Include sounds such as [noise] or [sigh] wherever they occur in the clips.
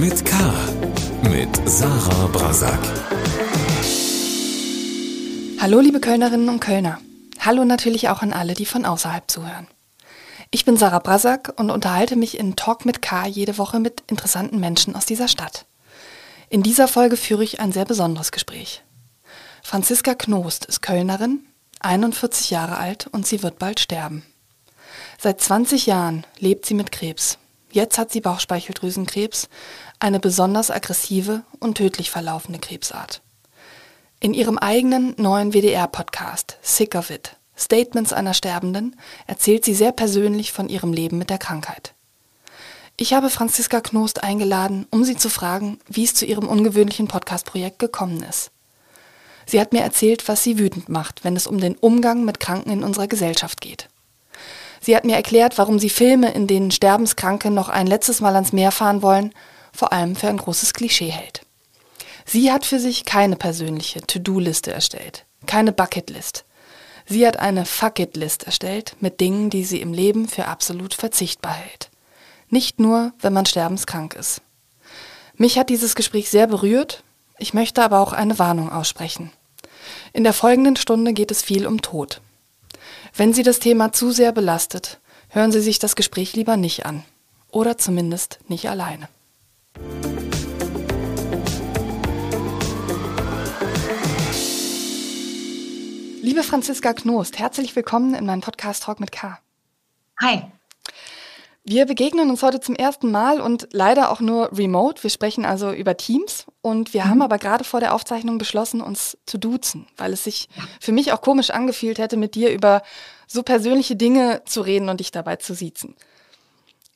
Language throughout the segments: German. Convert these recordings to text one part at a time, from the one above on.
mit K. Mit Sarah Brasak. Hallo, liebe Kölnerinnen und Kölner. Hallo natürlich auch an alle, die von außerhalb zuhören. Ich bin Sarah Brasak und unterhalte mich in Talk mit K jede Woche mit interessanten Menschen aus dieser Stadt. In dieser Folge führe ich ein sehr besonderes Gespräch. Franziska Knost ist Kölnerin, 41 Jahre alt und sie wird bald sterben. Seit 20 Jahren lebt sie mit Krebs. Jetzt hat sie Bauchspeicheldrüsenkrebs, eine besonders aggressive und tödlich verlaufende Krebsart. In ihrem eigenen neuen WDR-Podcast Sick of It Statements einer Sterbenden erzählt sie sehr persönlich von ihrem Leben mit der Krankheit. Ich habe Franziska Knost eingeladen, um sie zu fragen, wie es zu ihrem ungewöhnlichen Podcast-Projekt gekommen ist. Sie hat mir erzählt, was sie wütend macht, wenn es um den Umgang mit Kranken in unserer Gesellschaft geht. Sie hat mir erklärt, warum sie Filme, in denen Sterbenskranke noch ein letztes Mal ans Meer fahren wollen, vor allem für ein großes Klischee hält. Sie hat für sich keine persönliche To-Do-Liste erstellt, keine Bucket-List. Sie hat eine Fuck-It-List erstellt mit Dingen, die sie im Leben für absolut verzichtbar hält. Nicht nur, wenn man sterbenskrank ist. Mich hat dieses Gespräch sehr berührt, ich möchte aber auch eine Warnung aussprechen. In der folgenden Stunde geht es viel um Tod. Wenn Sie das Thema zu sehr belastet, hören Sie sich das Gespräch lieber nicht an. Oder zumindest nicht alleine. Liebe Franziska Knost, herzlich willkommen in meinem Podcast Talk mit K. Hi. Wir begegnen uns heute zum ersten Mal und leider auch nur remote. Wir sprechen also über Teams und wir mhm. haben aber gerade vor der Aufzeichnung beschlossen, uns zu duzen, weil es sich für mich auch komisch angefühlt hätte, mit dir über so persönliche Dinge zu reden und dich dabei zu siezen.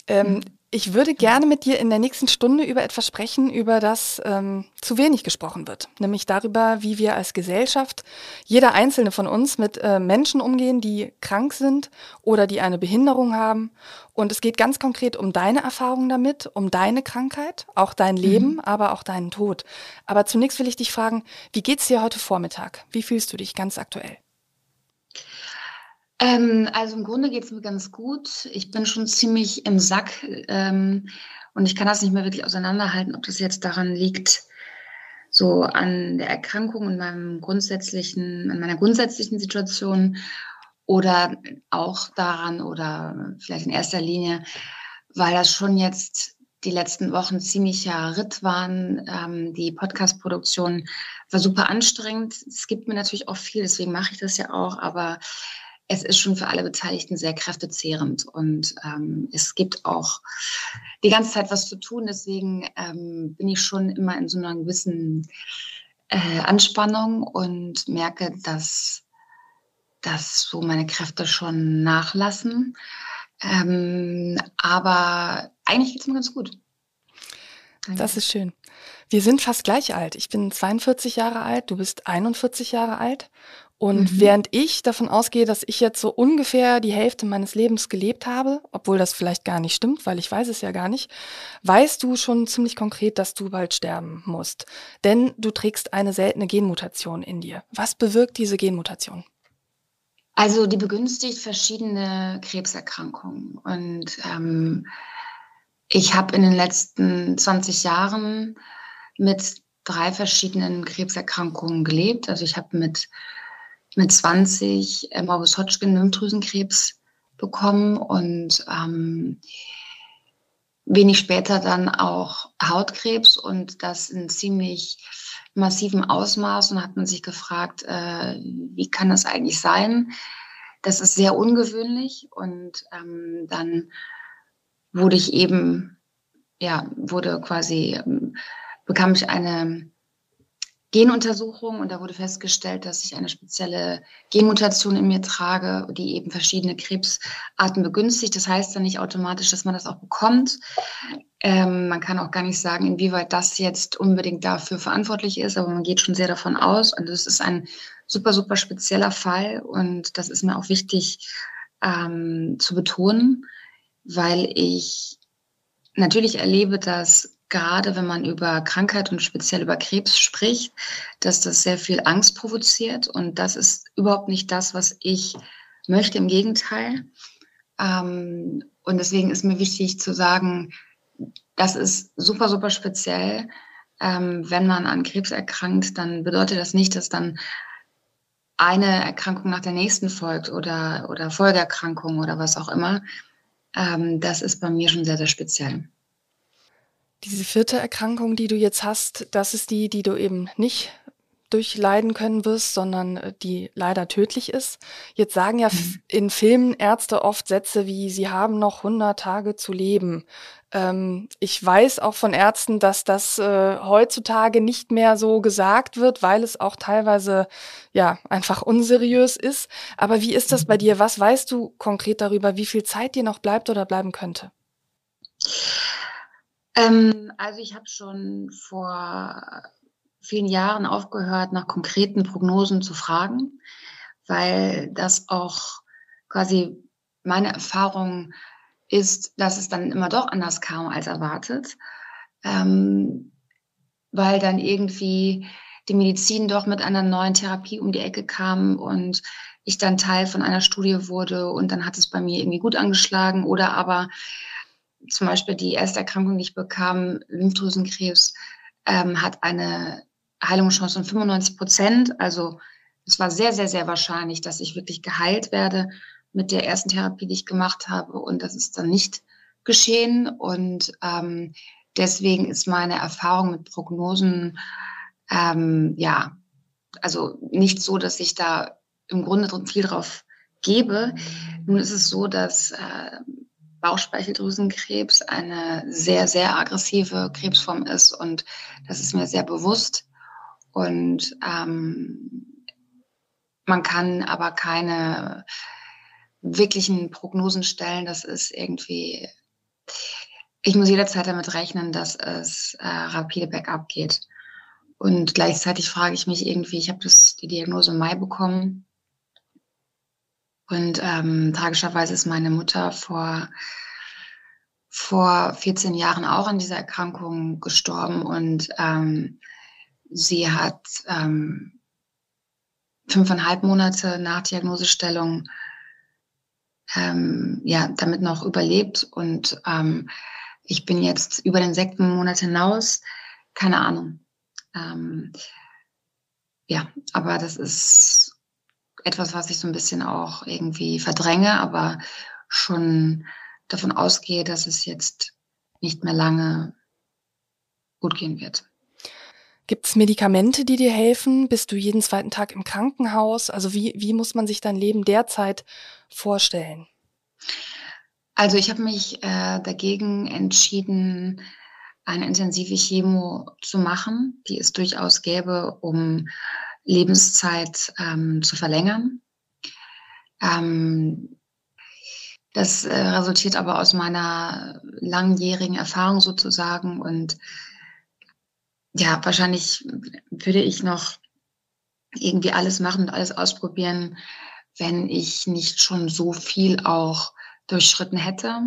Ähm, mhm. Ich würde gerne mit dir in der nächsten Stunde über etwas sprechen, über das ähm, zu wenig gesprochen wird. Nämlich darüber, wie wir als Gesellschaft, jeder einzelne von uns, mit äh, Menschen umgehen, die krank sind oder die eine Behinderung haben. Und es geht ganz konkret um deine Erfahrungen damit, um deine Krankheit, auch dein. Leben, mhm. aber auch deinen Tod. Aber zunächst will ich dich fragen, wie geht's dir heute Vormittag? Wie fühlst du dich ganz aktuell? Ähm, also im Grunde geht es mir ganz gut. Ich bin schon ziemlich im Sack ähm, und ich kann das nicht mehr wirklich auseinanderhalten, ob das jetzt daran liegt, so an der Erkrankung und meinem grundsätzlichen, an meiner grundsätzlichen Situation oder auch daran oder vielleicht in erster Linie, weil das schon jetzt die letzten Wochen ziemlicher Ritt waren. Ähm, die Podcast-Produktion war super anstrengend. Es gibt mir natürlich auch viel, deswegen mache ich das ja auch, aber es ist schon für alle Beteiligten sehr kräftezehrend und ähm, es gibt auch die ganze Zeit was zu tun. Deswegen ähm, bin ich schon immer in so einer gewissen äh, Anspannung und merke, dass, dass so meine Kräfte schon nachlassen. Ähm, aber eigentlich geht es mir ganz gut. Danke. Das ist schön. Wir sind fast gleich alt. Ich bin 42 Jahre alt, du bist 41 Jahre alt. Und mhm. während ich davon ausgehe, dass ich jetzt so ungefähr die Hälfte meines Lebens gelebt habe, obwohl das vielleicht gar nicht stimmt, weil ich weiß es ja gar nicht, weißt du schon ziemlich konkret, dass du bald sterben musst. Denn du trägst eine seltene Genmutation in dir. Was bewirkt diese Genmutation? Also die begünstigt verschiedene Krebserkrankungen. Und ähm, ich habe in den letzten 20 Jahren mit drei verschiedenen Krebserkrankungen gelebt. Also ich habe mit mit 20 äh, Morbus Hodgkin Lymphdrüsenkrebs bekommen und ähm, wenig später dann auch Hautkrebs und das in ziemlich massivem Ausmaß und hat man sich gefragt, äh, wie kann das eigentlich sein? Das ist sehr ungewöhnlich und ähm, dann wurde ich eben, ja, wurde quasi, ähm, bekam ich eine Genuntersuchung und da wurde festgestellt, dass ich eine spezielle Genmutation in mir trage, die eben verschiedene Krebsarten begünstigt. Das heißt dann nicht automatisch, dass man das auch bekommt. Ähm, man kann auch gar nicht sagen, inwieweit das jetzt unbedingt dafür verantwortlich ist, aber man geht schon sehr davon aus. Und das ist ein super, super spezieller Fall und das ist mir auch wichtig ähm, zu betonen, weil ich natürlich erlebe, dass gerade wenn man über Krankheit und speziell über Krebs spricht, dass das sehr viel Angst provoziert. Und das ist überhaupt nicht das, was ich möchte. Im Gegenteil. Ähm, und deswegen ist mir wichtig zu sagen, das ist super, super speziell. Ähm, wenn man an Krebs erkrankt, dann bedeutet das nicht, dass dann eine Erkrankung nach der nächsten folgt oder, oder Folgeerkrankung oder was auch immer. Ähm, das ist bei mir schon sehr, sehr speziell. Diese vierte Erkrankung, die du jetzt hast, das ist die, die du eben nicht durchleiden können wirst, sondern äh, die leider tödlich ist. Jetzt sagen ja mhm. in Filmen Ärzte oft Sätze wie, sie haben noch 100 Tage zu leben. Ähm, ich weiß auch von Ärzten, dass das äh, heutzutage nicht mehr so gesagt wird, weil es auch teilweise ja einfach unseriös ist. Aber wie ist das bei dir? Was weißt du konkret darüber, wie viel Zeit dir noch bleibt oder bleiben könnte? Ähm, also ich habe schon vor vielen Jahren aufgehört, nach konkreten Prognosen zu fragen, weil das auch quasi meine Erfahrung ist, dass es dann immer doch anders kam als erwartet, ähm, weil dann irgendwie die Medizin doch mit einer neuen Therapie um die Ecke kam und ich dann Teil von einer Studie wurde und dann hat es bei mir irgendwie gut angeschlagen oder aber zum Beispiel die erste Erkrankung, die ich bekam, Lymphdrüsenkrebs, ähm, hat eine Heilungschance von 95 Prozent. Also es war sehr, sehr, sehr wahrscheinlich, dass ich wirklich geheilt werde mit der ersten Therapie, die ich gemacht habe. Und das ist dann nicht geschehen. Und ähm, deswegen ist meine Erfahrung mit Prognosen, ähm, ja, also nicht so, dass ich da im Grunde viel drauf gebe. Nun ist es so, dass äh, Bauchspeicheldrüsenkrebs eine sehr, sehr aggressive Krebsform ist und das ist mir sehr bewusst. Und ähm, man kann aber keine wirklichen Prognosen stellen. Das ist irgendwie, ich muss jederzeit damit rechnen, dass es äh, rapide bergab geht. Und gleichzeitig frage ich mich irgendwie, ich habe die Diagnose im Mai bekommen. Und ähm, tragischerweise ist meine Mutter vor, vor 14 Jahren auch an dieser Erkrankung gestorben. Und ähm, Sie hat ähm, fünfeinhalb Monate nach Diagnosestellung ähm, ja, damit noch überlebt und ähm, ich bin jetzt über den sechsten Monat hinaus, keine Ahnung. Ähm, ja, aber das ist etwas, was ich so ein bisschen auch irgendwie verdränge, aber schon davon ausgehe, dass es jetzt nicht mehr lange gut gehen wird. Gibt es Medikamente, die dir helfen? Bist du jeden zweiten Tag im Krankenhaus? Also wie, wie muss man sich dein Leben derzeit vorstellen? Also ich habe mich äh, dagegen entschieden, eine intensive Chemo zu machen, die es durchaus gäbe, um Lebenszeit ähm, zu verlängern. Ähm, das äh, resultiert aber aus meiner langjährigen Erfahrung sozusagen und ja, wahrscheinlich würde ich noch irgendwie alles machen und alles ausprobieren, wenn ich nicht schon so viel auch durchschritten hätte.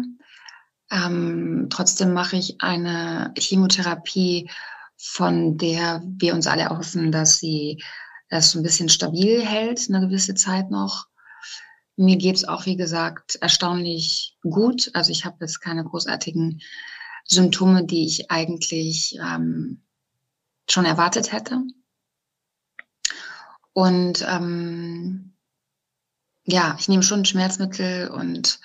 Ähm, trotzdem mache ich eine Chemotherapie, von der wir uns alle hoffen, dass sie das so ein bisschen stabil hält, eine gewisse Zeit noch. Mir geht es auch, wie gesagt, erstaunlich gut. Also ich habe jetzt keine großartigen Symptome, die ich eigentlich ähm, schon erwartet hätte. Und ähm, ja, ich nehme schon Schmerzmittel und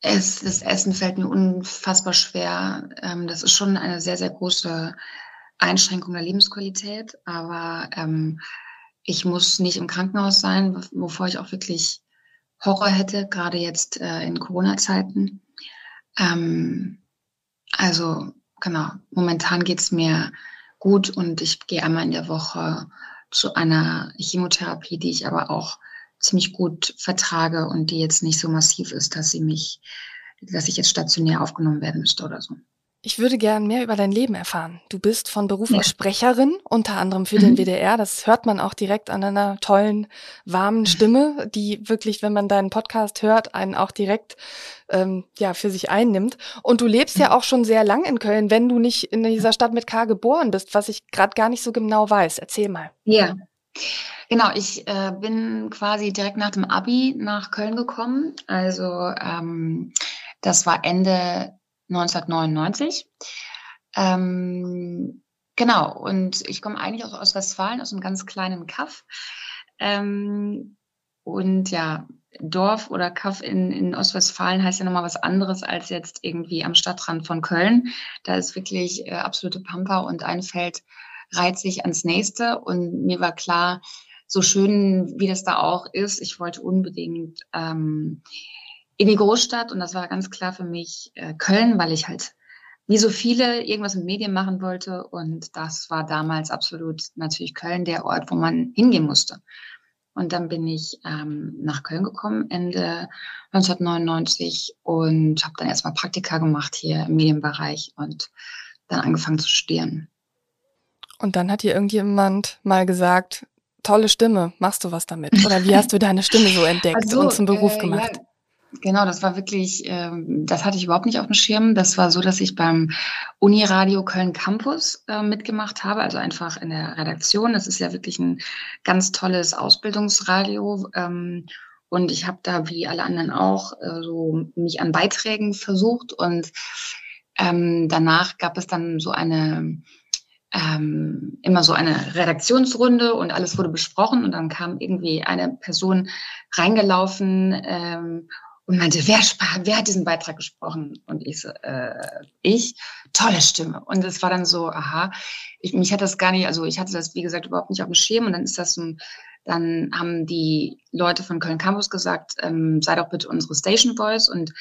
es, das Essen fällt mir unfassbar schwer. Ähm, das ist schon eine sehr, sehr große Einschränkung der Lebensqualität, aber ähm, ich muss nicht im Krankenhaus sein, wovor ich auch wirklich Horror hätte, gerade jetzt äh, in Corona-Zeiten. Ähm, also genau, momentan geht's mir gut und ich gehe einmal in der Woche zu einer Chemotherapie, die ich aber auch ziemlich gut vertrage und die jetzt nicht so massiv ist, dass sie mich, dass ich jetzt stationär aufgenommen werden müsste oder so. Ich würde gern mehr über dein Leben erfahren. Du bist von Beruf ja. Sprecherin, unter anderem für mhm. den WDR. Das hört man auch direkt an deiner tollen, warmen Stimme, die wirklich, wenn man deinen Podcast hört, einen auch direkt ähm, ja für sich einnimmt. Und du lebst ja auch schon sehr lang in Köln, wenn du nicht in dieser Stadt mit K geboren bist, was ich gerade gar nicht so genau weiß. Erzähl mal. Ja. Genau, ich äh, bin quasi direkt nach dem Abi nach Köln gekommen. Also ähm, das war Ende 1999. Ähm, genau, und ich komme eigentlich aus Ostwestfalen, aus einem ganz kleinen Kaff. Ähm, und ja, Dorf oder Kaff in, in Ostwestfalen heißt ja nochmal was anderes als jetzt irgendwie am Stadtrand von Köln. Da ist wirklich äh, absolute Pampa und ein Feld reiht sich ans nächste. Und mir war klar, so schön wie das da auch ist, ich wollte unbedingt ähm, in die Großstadt und das war ganz klar für mich äh, Köln, weil ich halt wie so viele irgendwas mit Medien machen wollte und das war damals absolut natürlich Köln der Ort, wo man hingehen musste. Und dann bin ich ähm, nach Köln gekommen, Ende 1999 und habe dann erstmal Praktika gemacht hier im Medienbereich und dann angefangen zu studieren. Und dann hat dir irgendjemand mal gesagt, tolle Stimme, machst du was damit? Oder wie hast du deine Stimme so [laughs] entdeckt also, und zum Beruf äh, gemacht? Ja, Genau, das war wirklich, ähm, das hatte ich überhaupt nicht auf dem Schirm. Das war so, dass ich beim Uniradio Köln Campus äh, mitgemacht habe, also einfach in der Redaktion. Das ist ja wirklich ein ganz tolles Ausbildungsradio. Ähm, und ich habe da, wie alle anderen auch, äh, so mich an Beiträgen versucht. Und ähm, danach gab es dann so eine ähm, immer so eine Redaktionsrunde und alles wurde besprochen und dann kam irgendwie eine Person reingelaufen ähm, und meinte, wer, wer hat diesen Beitrag gesprochen? Und ich so, äh, ich, tolle Stimme. Und es war dann so, aha, ich, mich hat das gar nicht, also ich hatte das, wie gesagt, überhaupt nicht auf dem Schirm. Und dann ist das so, dann haben die Leute von Köln Campus gesagt, ähm, sei doch bitte unsere Station Voice. Und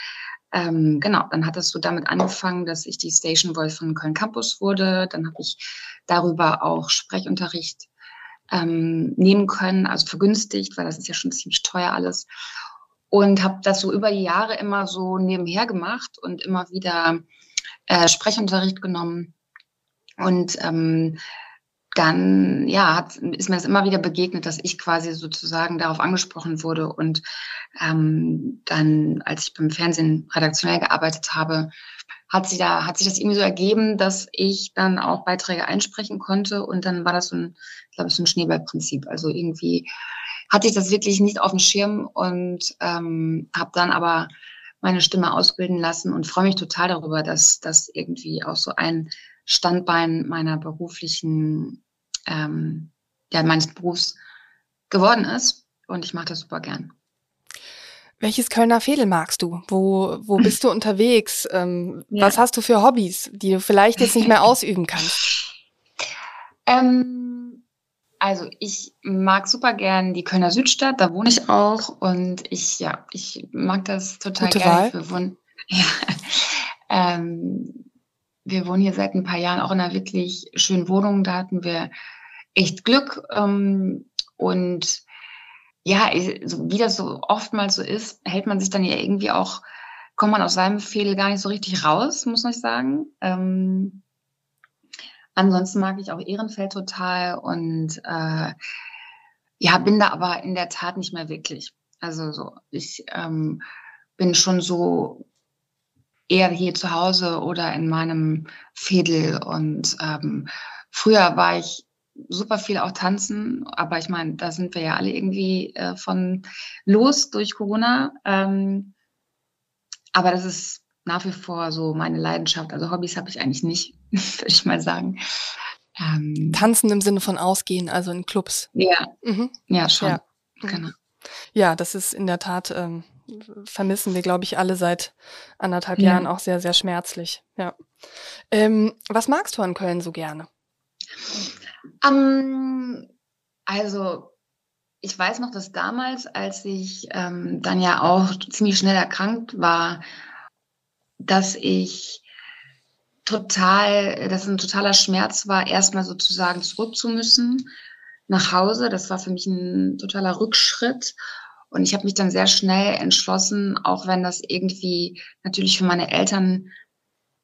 ähm, genau, dann hat es so damit angefangen, dass ich die Station Voice von Köln Campus wurde. Dann habe ich darüber auch Sprechunterricht ähm, nehmen können, also vergünstigt, weil das ist ja schon ziemlich teuer alles und habe das so über die Jahre immer so nebenher gemacht und immer wieder äh, Sprechunterricht genommen. Und ähm, dann ja, hat, ist mir das immer wieder begegnet, dass ich quasi sozusagen darauf angesprochen wurde. Und ähm, dann, als ich beim Fernsehen redaktionell gearbeitet habe, hat sich da hat sich das irgendwie so ergeben, dass ich dann auch Beiträge einsprechen konnte. Und dann war das so ein, glaube ich, so ein Schneeballprinzip. Also irgendwie hatte ich das wirklich nicht auf dem Schirm und ähm, habe dann aber meine Stimme ausbilden lassen und freue mich total darüber, dass das irgendwie auch so ein Standbein meiner beruflichen, ähm, ja, meines Berufs geworden ist. Und ich mache das super gern. Welches Kölner Fädel magst du? Wo, wo [laughs] bist du unterwegs? Ähm, ja. Was hast du für Hobbys, die du vielleicht jetzt nicht mehr [laughs] ausüben kannst? Ähm, also ich mag super gern die Kölner Südstadt, da wohne ich auch und ich, ja, ich mag das total Gute gerne. Wir wohnen, [laughs] ja, ähm, wir wohnen hier seit ein paar Jahren auch in einer wirklich schönen Wohnung. Da hatten wir echt Glück ähm, und ja, wie das so oftmals so ist, hält man sich dann ja irgendwie auch, kommt man aus seinem Fehler gar nicht so richtig raus, muss ich sagen. Ähm, Ansonsten mag ich auch Ehrenfeld total und äh, ja, bin da aber in der Tat nicht mehr wirklich. Also so, ich ähm, bin schon so eher hier zu Hause oder in meinem Fädel und ähm, früher war ich super viel auch tanzen, aber ich meine, da sind wir ja alle irgendwie äh, von los durch Corona. Ähm, aber das ist nach wie vor so meine Leidenschaft. Also Hobbys habe ich eigentlich nicht, [laughs] würde ich mal sagen. Ähm, Tanzen im Sinne von Ausgehen, also in Clubs. Ja, mhm. ja schon. Ja. Mhm. Genau. Ja, das ist in der Tat, ähm, vermissen wir, glaube ich, alle seit anderthalb ja. Jahren auch sehr, sehr schmerzlich. Ja. Ähm, was magst du an Köln so gerne? Um, ähm, also ich weiß noch, dass damals, als ich ähm, dann ja auch ziemlich schnell erkrankt war, dass ich total, dass ein totaler Schmerz war, erstmal sozusagen zurück zu müssen nach Hause. Das war für mich ein totaler Rückschritt. Und ich habe mich dann sehr schnell entschlossen, auch wenn das irgendwie natürlich für meine Eltern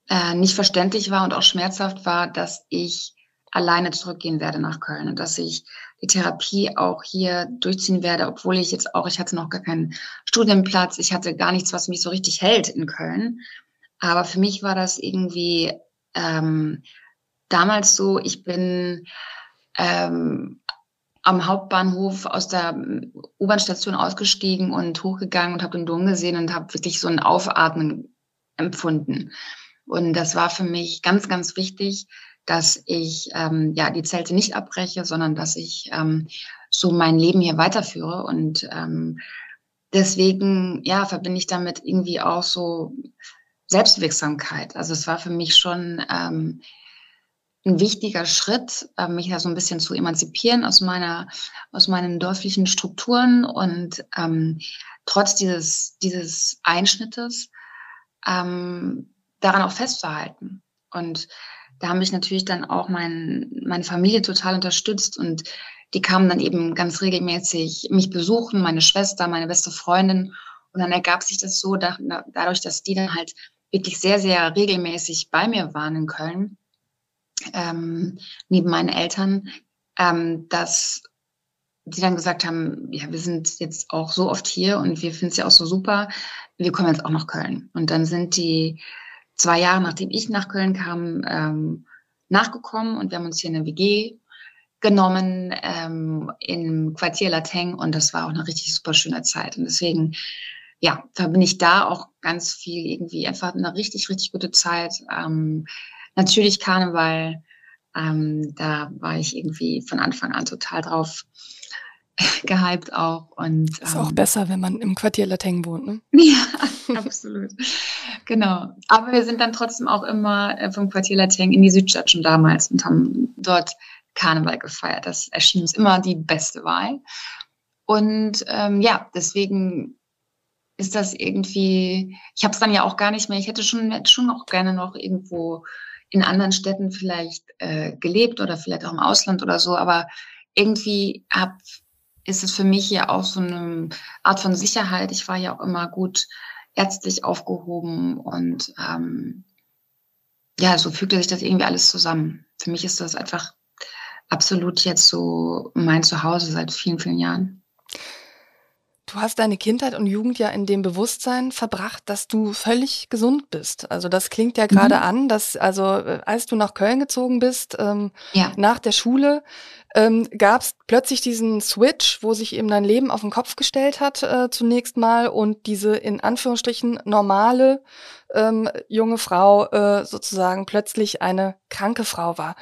äh, nicht verständlich war und auch schmerzhaft war, dass ich alleine zurückgehen werde nach Köln und dass ich die Therapie auch hier durchziehen werde, obwohl ich jetzt auch, ich hatte noch gar keinen Studienplatz, ich hatte gar nichts, was mich so richtig hält in Köln. Aber für mich war das irgendwie ähm, damals so, ich bin ähm, am Hauptbahnhof aus der U-Bahn-Station ausgestiegen und hochgegangen und habe den Dom gesehen und habe wirklich so ein Aufatmen empfunden. Und das war für mich ganz, ganz wichtig, dass ich ähm, ja die Zelte nicht abbreche, sondern dass ich ähm, so mein Leben hier weiterführe. Und ähm, deswegen ja verbinde ich damit irgendwie auch so Selbstwirksamkeit. Also es war für mich schon ähm, ein wichtiger Schritt, äh, mich da so ein bisschen zu emanzipieren aus meiner, aus meinen dörflichen Strukturen und ähm, trotz dieses, dieses Einschnittes ähm, daran auch festzuhalten. Und da haben mich natürlich dann auch mein, meine Familie total unterstützt und die kamen dann eben ganz regelmäßig mich besuchen, meine Schwester, meine beste Freundin. Und dann ergab sich das so, da, dadurch, dass die dann halt wirklich sehr, sehr regelmäßig bei mir waren in Köln, ähm, neben meinen Eltern, ähm, dass die dann gesagt haben, ja, wir sind jetzt auch so oft hier und wir finden es ja auch so super, wir kommen jetzt auch nach Köln. Und dann sind die zwei Jahre, nachdem ich nach Köln kam, ähm, nachgekommen und wir haben uns hier eine WG genommen ähm, im Quartier Lateng und das war auch eine richtig super schöne Zeit. Und deswegen, ja, da bin ich da auch ganz viel irgendwie einfach eine richtig, richtig gute Zeit. Ähm, Natürlich Karneval, ähm, da war ich irgendwie von Anfang an total drauf [laughs] gehypt auch. Und, ist ähm, auch besser, wenn man im Quartier Lateng wohnt, ne? [laughs] Ja, absolut. genau. Aber wir sind dann trotzdem auch immer äh, vom Quartier Lateng in die Südstadt schon damals und haben dort Karneval gefeiert. Das erschien uns immer die beste Wahl. Und ähm, ja, deswegen ist das irgendwie, ich habe es dann ja auch gar nicht mehr, ich hätte schon, hätte schon auch gerne noch irgendwo in anderen Städten vielleicht äh, gelebt oder vielleicht auch im Ausland oder so, aber irgendwie hab, ist es für mich ja auch so eine Art von Sicherheit. Ich war ja auch immer gut ärztlich aufgehoben und ähm, ja, so fügte sich das irgendwie alles zusammen. Für mich ist das einfach absolut jetzt so mein Zuhause seit vielen, vielen Jahren. Du hast deine Kindheit und Jugend ja in dem Bewusstsein verbracht, dass du völlig gesund bist. Also das klingt ja gerade mhm. an, dass also äh, als du nach Köln gezogen bist, ähm, ja. nach der Schule, ähm, gab es plötzlich diesen Switch, wo sich eben dein Leben auf den Kopf gestellt hat äh, zunächst mal und diese in Anführungsstrichen normale ähm, junge Frau äh, sozusagen plötzlich eine kranke Frau war.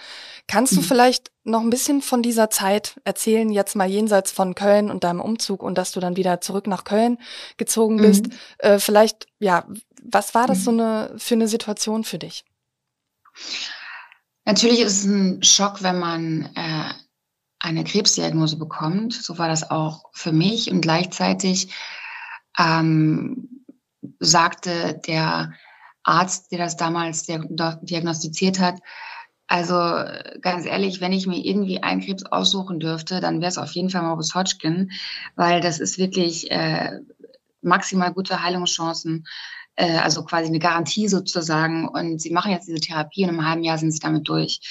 Kannst mhm. du vielleicht noch ein bisschen von dieser Zeit erzählen, jetzt mal jenseits von Köln und deinem Umzug und dass du dann wieder zurück nach Köln gezogen bist? Mhm. Äh, vielleicht, ja, was war das mhm. so eine für eine Situation für dich? Natürlich ist es ein Schock, wenn man äh, eine Krebsdiagnose bekommt. So war das auch für mich. Und gleichzeitig ähm, sagte der Arzt, der das damals diagnostiziert hat, also ganz ehrlich, wenn ich mir irgendwie einen Krebs aussuchen dürfte, dann wäre es auf jeden Fall Morbus Hodgkin, weil das ist wirklich äh, maximal gute Heilungschancen, äh, also quasi eine Garantie sozusagen. Und sie machen jetzt diese Therapie und im halben Jahr sind sie damit durch.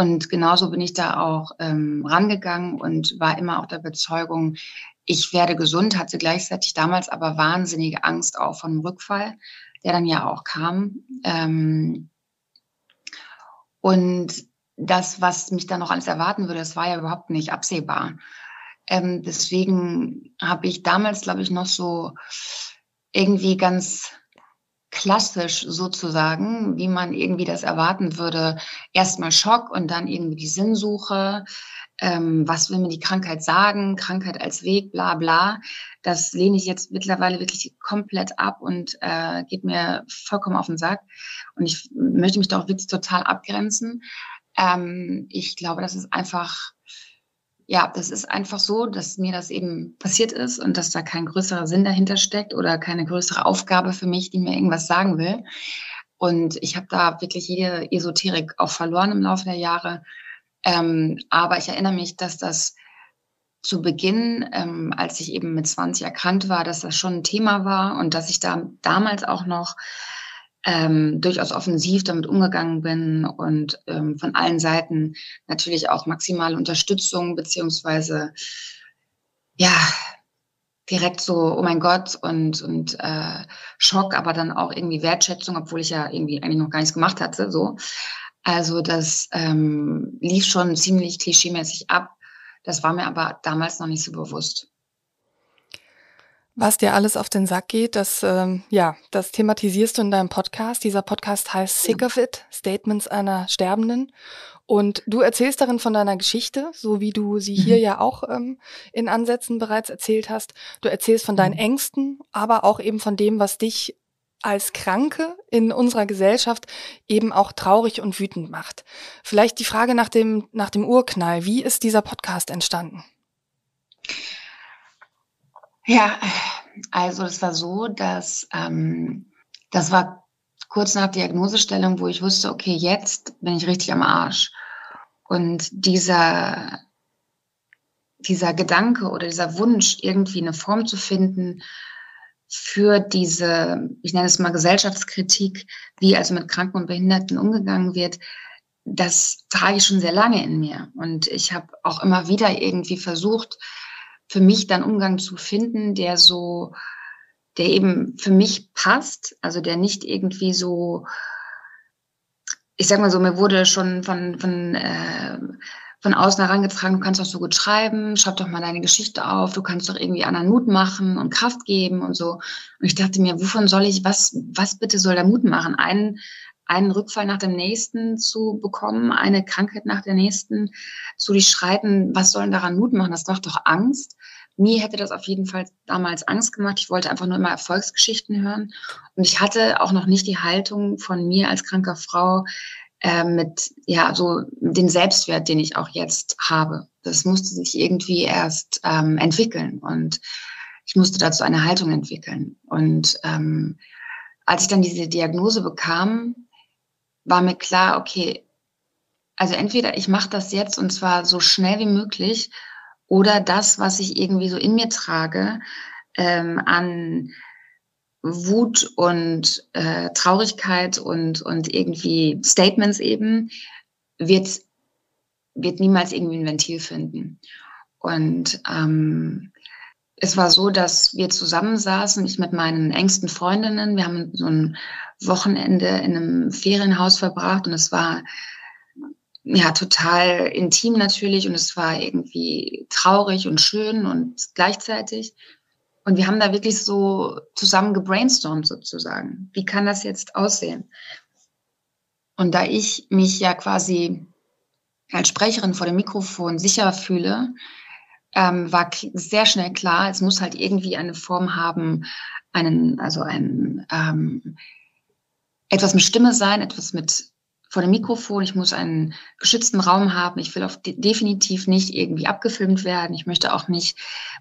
Und genauso bin ich da auch ähm, rangegangen und war immer auch der Überzeugung, ich werde gesund, hatte gleichzeitig damals aber wahnsinnige Angst auch von einem Rückfall, der dann ja auch kam. Ähm, und das, was mich dann noch alles erwarten würde, das war ja überhaupt nicht absehbar. Ähm, deswegen habe ich damals, glaube ich, noch so irgendwie ganz klassisch sozusagen, wie man irgendwie das erwarten würde. Erstmal Schock und dann irgendwie die Sinnsuche. Ähm, was will mir die Krankheit sagen? Krankheit als Weg, bla bla. Das lehne ich jetzt mittlerweile wirklich komplett ab und äh, geht mir vollkommen auf den Sack. Und ich möchte mich da auch wirklich total abgrenzen. Ähm, ich glaube, das ist einfach ja, das ist einfach so, dass mir das eben passiert ist und dass da kein größerer Sinn dahinter steckt oder keine größere Aufgabe für mich, die mir irgendwas sagen will. Und ich habe da wirklich jede Esoterik auch verloren im Laufe der Jahre. Ähm, aber ich erinnere mich, dass das zu Beginn, ähm, als ich eben mit 20 erkrankt war, dass das schon ein Thema war und dass ich da damals auch noch ähm, durchaus offensiv damit umgegangen bin und ähm, von allen Seiten natürlich auch maximale Unterstützung beziehungsweise ja direkt so oh mein Gott und und äh, Schock, aber dann auch irgendwie Wertschätzung, obwohl ich ja irgendwie eigentlich noch gar nichts gemacht hatte so. Also das ähm, lief schon ziemlich klischeemäßig ab. Das war mir aber damals noch nicht so bewusst. Was dir alles auf den Sack geht, das, ähm, ja, das thematisierst du in deinem Podcast. Dieser Podcast heißt Sick of It, Statements einer Sterbenden. Und du erzählst darin von deiner Geschichte, so wie du sie hier mhm. ja auch ähm, in Ansätzen bereits erzählt hast. Du erzählst von deinen mhm. Ängsten, aber auch eben von dem, was dich als Kranke in unserer Gesellschaft eben auch traurig und wütend macht. Vielleicht die Frage nach dem, nach dem Urknall. Wie ist dieser Podcast entstanden? Ja, also es war so, dass ähm, das war kurz nach Diagnosestellung, wo ich wusste, okay, jetzt bin ich richtig am Arsch. Und dieser, dieser Gedanke oder dieser Wunsch, irgendwie eine Form zu finden für diese, ich nenne es mal Gesellschaftskritik, wie also mit Kranken und Behinderten umgegangen wird, das trage ich schon sehr lange in mir. Und ich habe auch immer wieder irgendwie versucht, für mich dann Umgang zu finden, der so, der eben für mich passt, also der nicht irgendwie so, ich sag mal so, mir wurde schon von, von, äh, von außen herangetragen, du kannst doch so gut schreiben, schreib doch mal deine Geschichte auf, du kannst doch irgendwie anderen Mut machen und Kraft geben und so. Und ich dachte mir, wovon soll ich, was, was bitte soll der Mut machen? Einen, einen Rückfall nach dem nächsten zu bekommen, eine Krankheit nach der nächsten zu durchschreiten, was sollen daran Mut machen? Das macht doch Angst. Mir hätte das auf jeden Fall damals Angst gemacht. Ich wollte einfach nur immer Erfolgsgeschichten hören. Und ich hatte auch noch nicht die Haltung von mir als kranker Frau äh, mit, ja, so den Selbstwert, den ich auch jetzt habe. Das musste sich irgendwie erst ähm, entwickeln. Und ich musste dazu eine Haltung entwickeln. Und ähm, als ich dann diese Diagnose bekam, war mir klar, okay, also entweder ich mache das jetzt und zwar so schnell wie möglich oder das, was ich irgendwie so in mir trage, ähm, an Wut und äh, Traurigkeit und, und irgendwie Statements eben, wird, wird niemals irgendwie ein Ventil finden. Und ähm, es war so, dass wir zusammensaßen, ich mit meinen engsten Freundinnen. Wir haben so ein Wochenende in einem Ferienhaus verbracht und es war ja total intim natürlich und es war irgendwie traurig und schön und gleichzeitig. Und wir haben da wirklich so zusammen gebrainstormt sozusagen. Wie kann das jetzt aussehen? Und da ich mich ja quasi als Sprecherin vor dem Mikrofon sicher fühle, ähm, war sehr schnell klar, es muss halt irgendwie eine Form haben, einen, also ein ähm, etwas mit Stimme sein, etwas mit vor dem Mikrofon. Ich muss einen geschützten Raum haben. Ich will auf definitiv nicht irgendwie abgefilmt werden. Ich möchte auch nicht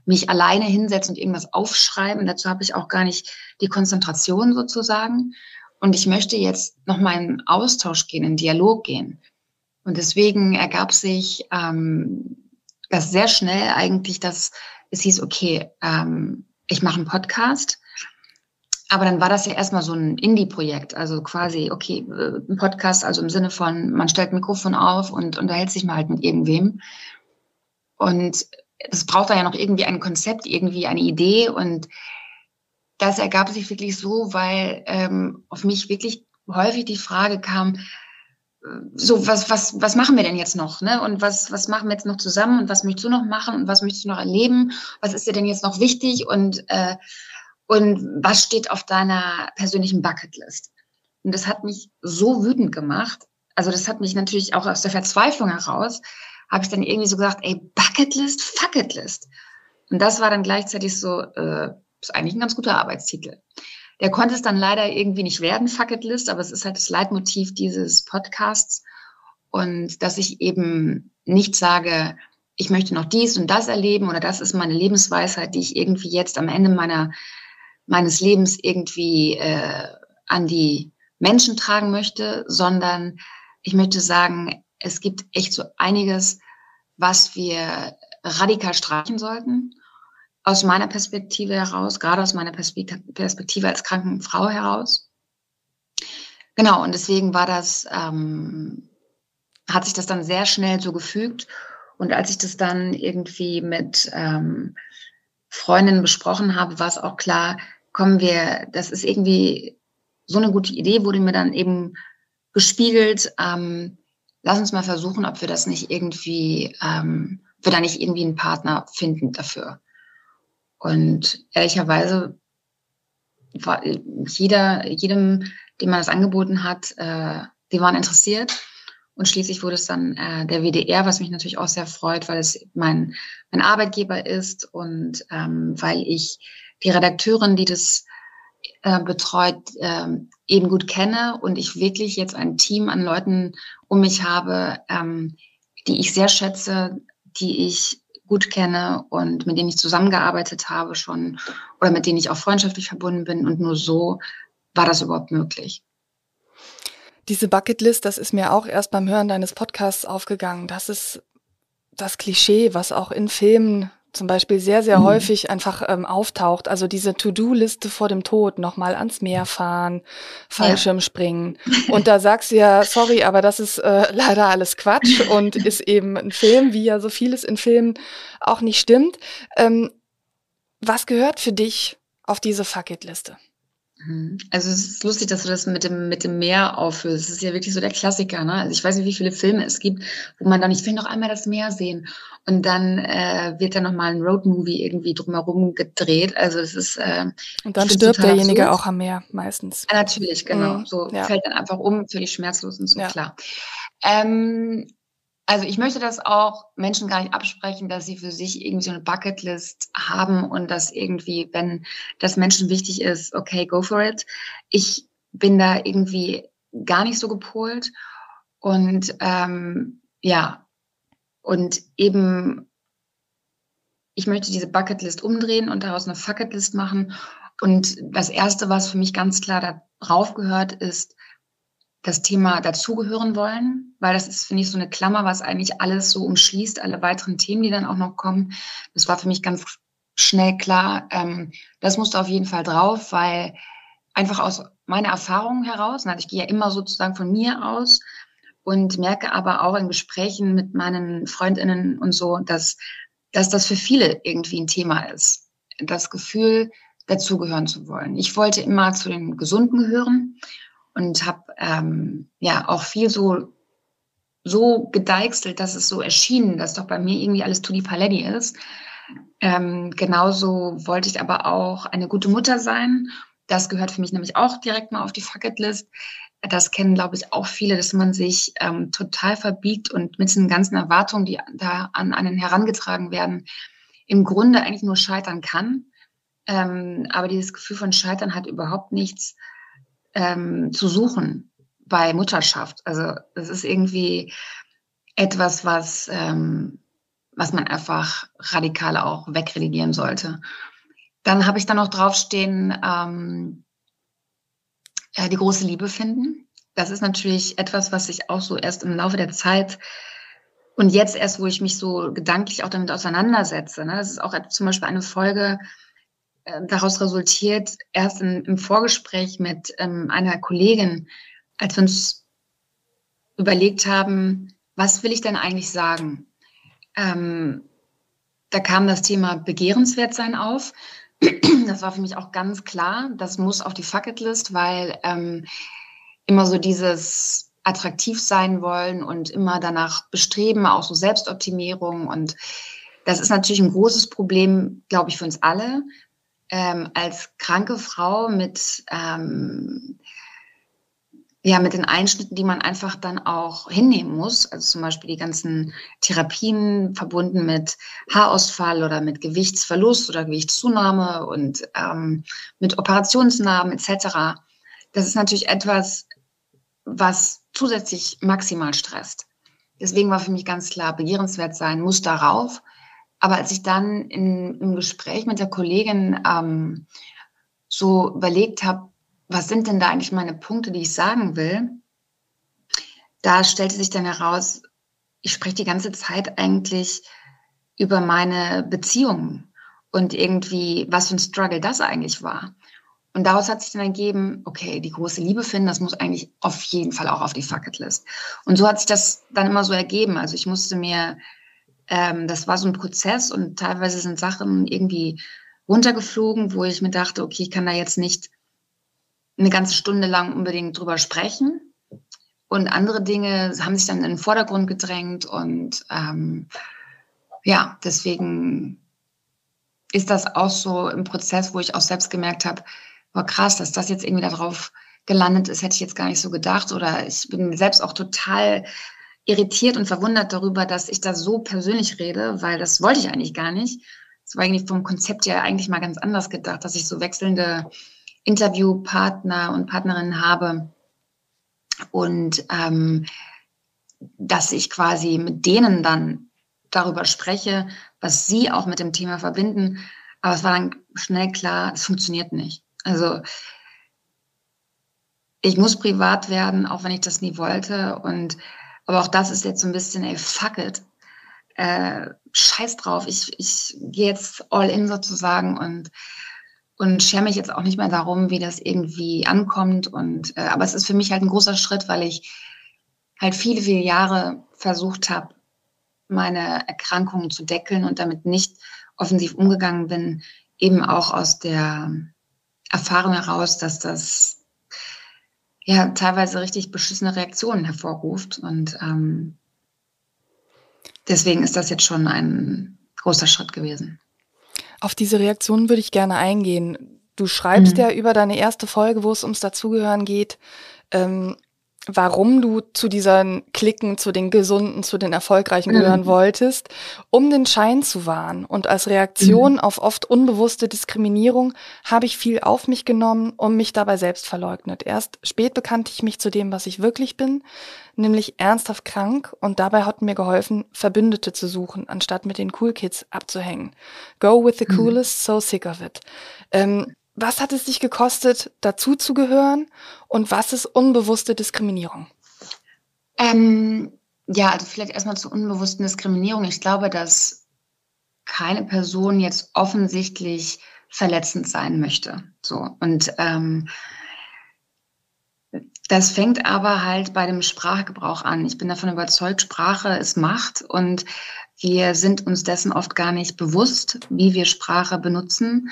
mich alleine hinsetzen und irgendwas aufschreiben. Dazu habe ich auch gar nicht die Konzentration sozusagen. Und ich möchte jetzt noch mal in Austausch gehen, in Dialog gehen. Und deswegen ergab sich ähm, das sehr schnell eigentlich, dass es hieß, okay, ähm, ich mache einen Podcast. Aber dann war das ja erstmal so ein Indie-Projekt, also quasi, okay, äh, ein Podcast, also im Sinne von, man stellt ein Mikrofon auf und unterhält sich mal halt mit irgendwem. Und es braucht da ja noch irgendwie ein Konzept, irgendwie eine Idee. Und das ergab sich wirklich so, weil ähm, auf mich wirklich häufig die Frage kam, so, was, was, was machen wir denn jetzt noch? Ne? Und was, was machen wir jetzt noch zusammen? Und was möchtest du noch machen? Und was möchtest du noch erleben? Was ist dir denn jetzt noch wichtig? Und, äh, und was steht auf deiner persönlichen Bucketlist? Und das hat mich so wütend gemacht. Also das hat mich natürlich auch aus der Verzweiflung heraus, habe ich dann irgendwie so gesagt, ey, Bucketlist, Fucketlist. Und das war dann gleichzeitig so, äh, ist eigentlich ein ganz guter Arbeitstitel. Der konnte es dann leider irgendwie nicht werden, Fuck It List, aber es ist halt das Leitmotiv dieses Podcasts. Und dass ich eben nicht sage, ich möchte noch dies und das erleben oder das ist meine Lebensweisheit, die ich irgendwie jetzt am Ende meiner, meines Lebens irgendwie äh, an die Menschen tragen möchte, sondern ich möchte sagen, es gibt echt so einiges, was wir radikal streichen sollten aus meiner Perspektive heraus, gerade aus meiner Perspektive als kranken Frau heraus. Genau, und deswegen war das, ähm, hat sich das dann sehr schnell so gefügt. Und als ich das dann irgendwie mit ähm, Freundinnen besprochen habe, war es auch klar, kommen wir, das ist irgendwie so eine gute Idee, wurde mir dann eben gespiegelt. Ähm, lass uns mal versuchen, ob wir das nicht irgendwie, ähm, wir da nicht irgendwie einen Partner finden dafür. Und ehrlicherweise war jeder, jedem, dem man das angeboten hat, äh, die waren interessiert. Und schließlich wurde es dann äh, der WDR, was mich natürlich auch sehr freut, weil es mein, mein Arbeitgeber ist und ähm, weil ich die Redakteurin, die das äh, betreut, äh, eben gut kenne und ich wirklich jetzt ein Team an Leuten um mich habe, ähm, die ich sehr schätze, die ich gut kenne und mit denen ich zusammengearbeitet habe schon oder mit denen ich auch freundschaftlich verbunden bin. Und nur so war das überhaupt möglich. Diese Bucketlist, das ist mir auch erst beim Hören deines Podcasts aufgegangen. Das ist das Klischee, was auch in Filmen zum Beispiel sehr, sehr mhm. häufig einfach ähm, auftaucht. Also diese To-Do-Liste vor dem Tod, nochmal ans Meer fahren, Fallschirmspringen. Ja. [laughs] Und da sagst du ja, sorry, aber das ist äh, [laughs] leider alles Quatsch und ist eben ein Film, wie ja so vieles in Filmen auch nicht stimmt. Ähm, was gehört für dich auf diese Fuck-It-Liste? Mhm. Also es ist lustig, dass du das mit dem, mit dem Meer auffüllst. Das ist ja wirklich so der Klassiker. Ne? Also ich weiß nicht, wie viele Filme es gibt, wo man dann, ich will noch einmal das Meer sehen. Und dann äh, wird da nochmal ein Roadmovie irgendwie drumherum gedreht. Also es ist. Äh, Und dann stirbt derjenige absurd. auch am Meer meistens. Ja, natürlich, genau. Mhm. So ja. fällt dann einfach um, völlig schmerzlos und so, ja. klar. Ähm, also ich möchte das auch Menschen gar nicht absprechen, dass sie für sich irgendwie so eine Bucketlist haben und dass irgendwie, wenn das Menschen wichtig ist, okay, go for it. Ich bin da irgendwie gar nicht so gepolt und ähm, ja, und eben, ich möchte diese Bucketlist umdrehen und daraus eine Fucketlist machen. Und das Erste, was für mich ganz klar darauf gehört, ist, das Thema dazugehören wollen, weil das ist, finde ich, so eine Klammer, was eigentlich alles so umschließt, alle weiteren Themen, die dann auch noch kommen. Das war für mich ganz schnell klar, ähm, das musste auf jeden Fall drauf, weil einfach aus meiner Erfahrung heraus, also ich gehe ja immer sozusagen von mir aus und merke aber auch in Gesprächen mit meinen Freundinnen und so, dass, dass das für viele irgendwie ein Thema ist. Das Gefühl, dazugehören zu wollen. Ich wollte immer zu den Gesunden gehören und habe ähm, ja auch viel so so gedeichselt, dass es so erschien, dass doch bei mir irgendwie alles Tutti Paletti ist. Ähm, genauso wollte ich aber auch eine gute Mutter sein. Das gehört für mich nämlich auch direkt mal auf die Fucketlist. Das kennen, glaube ich, auch viele, dass man sich ähm, total verbiegt und mit den ganzen Erwartungen, die da an einen herangetragen werden, im Grunde eigentlich nur scheitern kann. Ähm, aber dieses Gefühl von Scheitern hat überhaupt nichts ähm, zu suchen bei Mutterschaft. Also es ist irgendwie etwas, was, ähm, was man einfach radikal auch wegredigieren sollte. Dann habe ich da noch draufstehen, ähm, äh, die große Liebe finden. Das ist natürlich etwas, was ich auch so erst im Laufe der Zeit und jetzt erst, wo ich mich so gedanklich auch damit auseinandersetze. Ne? Das ist auch zum Beispiel eine Folge, äh, daraus resultiert, erst in, im Vorgespräch mit ähm, einer Kollegin, als wir uns überlegt haben, was will ich denn eigentlich sagen? Ähm, da kam das Thema Begehrenswertsein auf. Das war für mich auch ganz klar. Das muss auf die Fucketlist, weil ähm, immer so dieses attraktiv sein wollen und immer danach bestreben, auch so Selbstoptimierung. Und das ist natürlich ein großes Problem, glaube ich, für uns alle, ähm, als kranke Frau mit, ähm, ja, mit den Einschnitten, die man einfach dann auch hinnehmen muss, also zum Beispiel die ganzen Therapien verbunden mit Haarausfall oder mit Gewichtsverlust oder Gewichtszunahme und ähm, mit Operationsnarben etc. Das ist natürlich etwas, was zusätzlich maximal stresst. Deswegen war für mich ganz klar, begehrenswert sein muss darauf. Aber als ich dann in, im Gespräch mit der Kollegin ähm, so überlegt habe, was sind denn da eigentlich meine Punkte, die ich sagen will, da stellte sich dann heraus, ich spreche die ganze Zeit eigentlich über meine Beziehungen und irgendwie, was für ein Struggle das eigentlich war. Und daraus hat sich dann ergeben, okay, die große Liebe finden, das muss eigentlich auf jeden Fall auch auf die Fucketlist. Und so hat sich das dann immer so ergeben. Also ich musste mir ähm, das war so ein Prozess und teilweise sind Sachen irgendwie runtergeflogen, wo ich mir dachte, okay, ich kann da jetzt nicht eine ganze Stunde lang unbedingt drüber sprechen. Und andere Dinge haben sich dann in den Vordergrund gedrängt und ähm, ja, deswegen ist das auch so im Prozess, wo ich auch selbst gemerkt habe, war krass, dass das jetzt irgendwie darauf gelandet ist, hätte ich jetzt gar nicht so gedacht. Oder ich bin selbst auch total irritiert und verwundert darüber, dass ich da so persönlich rede, weil das wollte ich eigentlich gar nicht. Das war eigentlich vom Konzept ja eigentlich mal ganz anders gedacht, dass ich so wechselnde Interviewpartner und Partnerinnen habe und ähm, dass ich quasi mit denen dann darüber spreche, was sie auch mit dem Thema verbinden. Aber es war dann schnell klar, es funktioniert nicht. Also ich muss privat werden, auch wenn ich das nie wollte. Und aber auch das ist jetzt so ein bisschen, ey, fuck it. Äh, scheiß drauf. Ich, ich gehe jetzt all in sozusagen und und schere mich jetzt auch nicht mehr darum, wie das irgendwie ankommt. Und äh, aber es ist für mich halt ein großer Schritt, weil ich halt viele, viele Jahre versucht habe, meine Erkrankungen zu deckeln und damit nicht offensiv umgegangen bin, eben auch aus der Erfahrung heraus, dass das ja teilweise richtig beschissene Reaktionen hervorruft. Und ähm, deswegen ist das jetzt schon ein großer Schritt gewesen. Auf diese Reaktionen würde ich gerne eingehen. Du schreibst mhm. ja über deine erste Folge, wo es ums Dazugehören geht, ähm, warum du zu diesen Klicken, zu den Gesunden, zu den Erfolgreichen mhm. gehören wolltest, um den Schein zu wahren. Und als Reaktion mhm. auf oft unbewusste Diskriminierung habe ich viel auf mich genommen und mich dabei selbst verleugnet. Erst spät bekannte ich mich zu dem, was ich wirklich bin, nämlich ernsthaft krank und dabei hat mir geholfen, Verbündete zu suchen, anstatt mit den Cool Kids abzuhängen. Go with the mhm. coolest, so sick of it. Ähm, was hat es dich gekostet, dazuzugehören und was ist unbewusste Diskriminierung? Ähm, ja, also vielleicht erstmal zur unbewussten Diskriminierung. Ich glaube, dass keine Person jetzt offensichtlich verletzend sein möchte. So und ähm, das fängt aber halt bei dem Sprachgebrauch an. Ich bin davon überzeugt, Sprache ist Macht und wir sind uns dessen oft gar nicht bewusst, wie wir Sprache benutzen.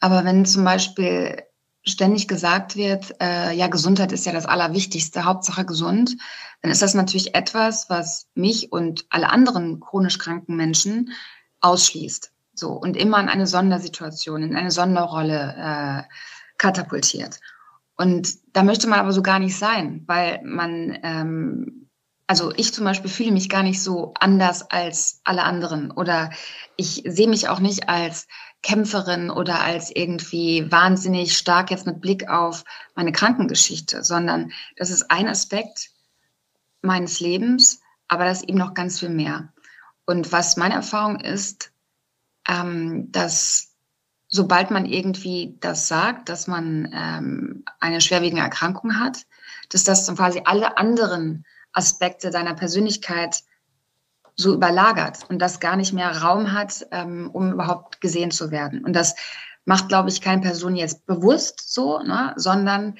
Aber wenn zum Beispiel ständig gesagt wird, äh, ja, Gesundheit ist ja das Allerwichtigste, Hauptsache gesund, dann ist das natürlich etwas, was mich und alle anderen chronisch kranken Menschen ausschließt. So und immer in eine Sondersituation, in eine Sonderrolle äh, katapultiert. Und da möchte man aber so gar nicht sein, weil man, ähm, also ich zum Beispiel fühle mich gar nicht so anders als alle anderen oder ich sehe mich auch nicht als Kämpferin oder als irgendwie wahnsinnig stark jetzt mit Blick auf meine Krankengeschichte, sondern das ist ein Aspekt meines Lebens, aber das ist eben noch ganz viel mehr. Und was meine Erfahrung ist, ähm, dass sobald man irgendwie das sagt, dass man ähm, eine schwerwiegende Erkrankung hat, dass das dann quasi alle anderen Aspekte deiner Persönlichkeit so überlagert und das gar nicht mehr Raum hat, ähm, um überhaupt gesehen zu werden. Und das macht, glaube ich, keine Person jetzt bewusst so, ne, sondern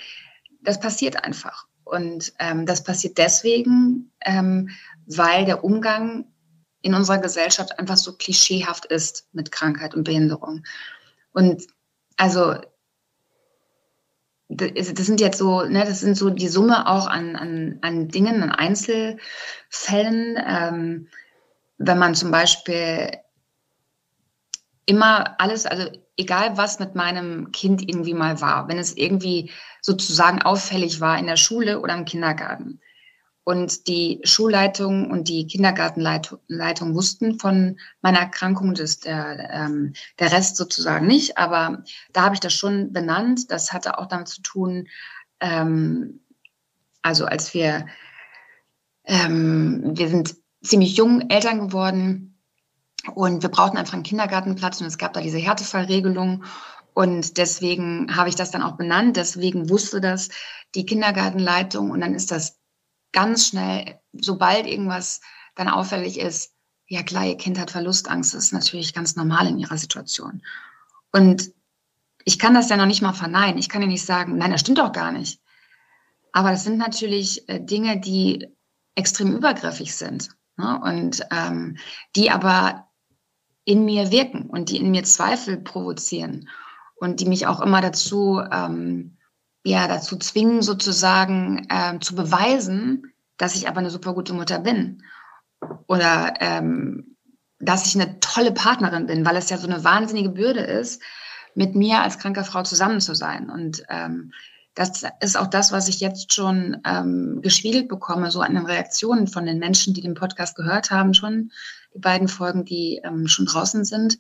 das passiert einfach. Und ähm, das passiert deswegen, ähm, weil der Umgang in unserer Gesellschaft einfach so klischeehaft ist mit Krankheit und Behinderung. Und also das sind jetzt so, ne, das sind so die Summe auch an, an, an Dingen, an Einzelfällen. Ähm, wenn man zum Beispiel immer alles, also egal was mit meinem Kind irgendwie mal war, wenn es irgendwie sozusagen auffällig war in der Schule oder im Kindergarten und die Schulleitung und die Kindergartenleitung wussten von meiner Erkrankung, das der, ähm, der Rest sozusagen nicht, aber da habe ich das schon benannt. Das hatte auch damit zu tun, ähm, also als wir, ähm, wir sind ziemlich jung Eltern geworden und wir brauchten einfach einen Kindergartenplatz und es gab da diese Härtefallregelung. Und deswegen habe ich das dann auch benannt. Deswegen wusste das die Kindergartenleitung. Und dann ist das ganz schnell, sobald irgendwas dann auffällig ist, ja klar, ihr Kind hat Verlustangst. Das ist natürlich ganz normal in ihrer Situation. Und ich kann das ja noch nicht mal verneinen. Ich kann ja nicht sagen, nein, das stimmt doch gar nicht. Aber das sind natürlich äh, Dinge, die extrem übergriffig sind ne? und ähm, die aber in mir wirken und die in mir Zweifel provozieren und die mich auch immer dazu, ähm, ja, dazu zwingen, sozusagen ähm, zu beweisen, dass ich aber eine super gute Mutter bin. Oder ähm, dass ich eine tolle Partnerin bin, weil es ja so eine wahnsinnige Bürde ist, mit mir als kranker Frau zusammen zu sein. Und ähm, das ist auch das, was ich jetzt schon ähm, gespiegelt bekomme, so an den Reaktionen von den Menschen, die den Podcast gehört haben, schon die beiden Folgen, die ähm, schon draußen sind.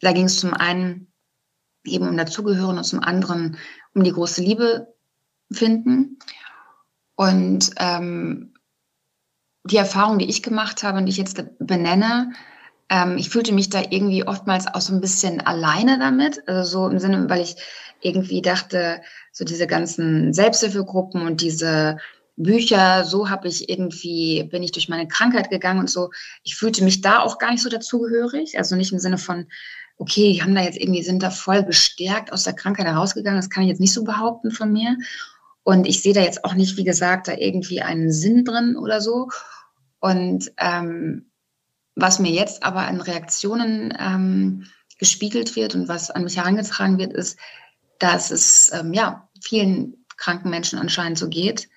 Da ging es zum einen eben um Dazugehören und zum anderen um die große Liebe finden. Und ähm, die Erfahrung, die ich gemacht habe und die ich jetzt benenne, ähm, ich fühlte mich da irgendwie oftmals auch so ein bisschen alleine damit. Also so im Sinne, weil ich irgendwie dachte, so diese ganzen Selbsthilfegruppen und diese Bücher, so habe ich irgendwie, bin ich durch meine Krankheit gegangen und so. Ich fühlte mich da auch gar nicht so dazugehörig. Also nicht im Sinne von, okay, die haben da jetzt irgendwie, sind da voll gestärkt aus der Krankheit herausgegangen. Das kann ich jetzt nicht so behaupten von mir. Und ich sehe da jetzt auch nicht, wie gesagt, da irgendwie einen Sinn drin oder so. Und ähm, was mir jetzt aber an Reaktionen ähm, gespiegelt wird und was an mich herangetragen wird, ist, dass es ähm, ja vielen kranken Menschen anscheinend so geht,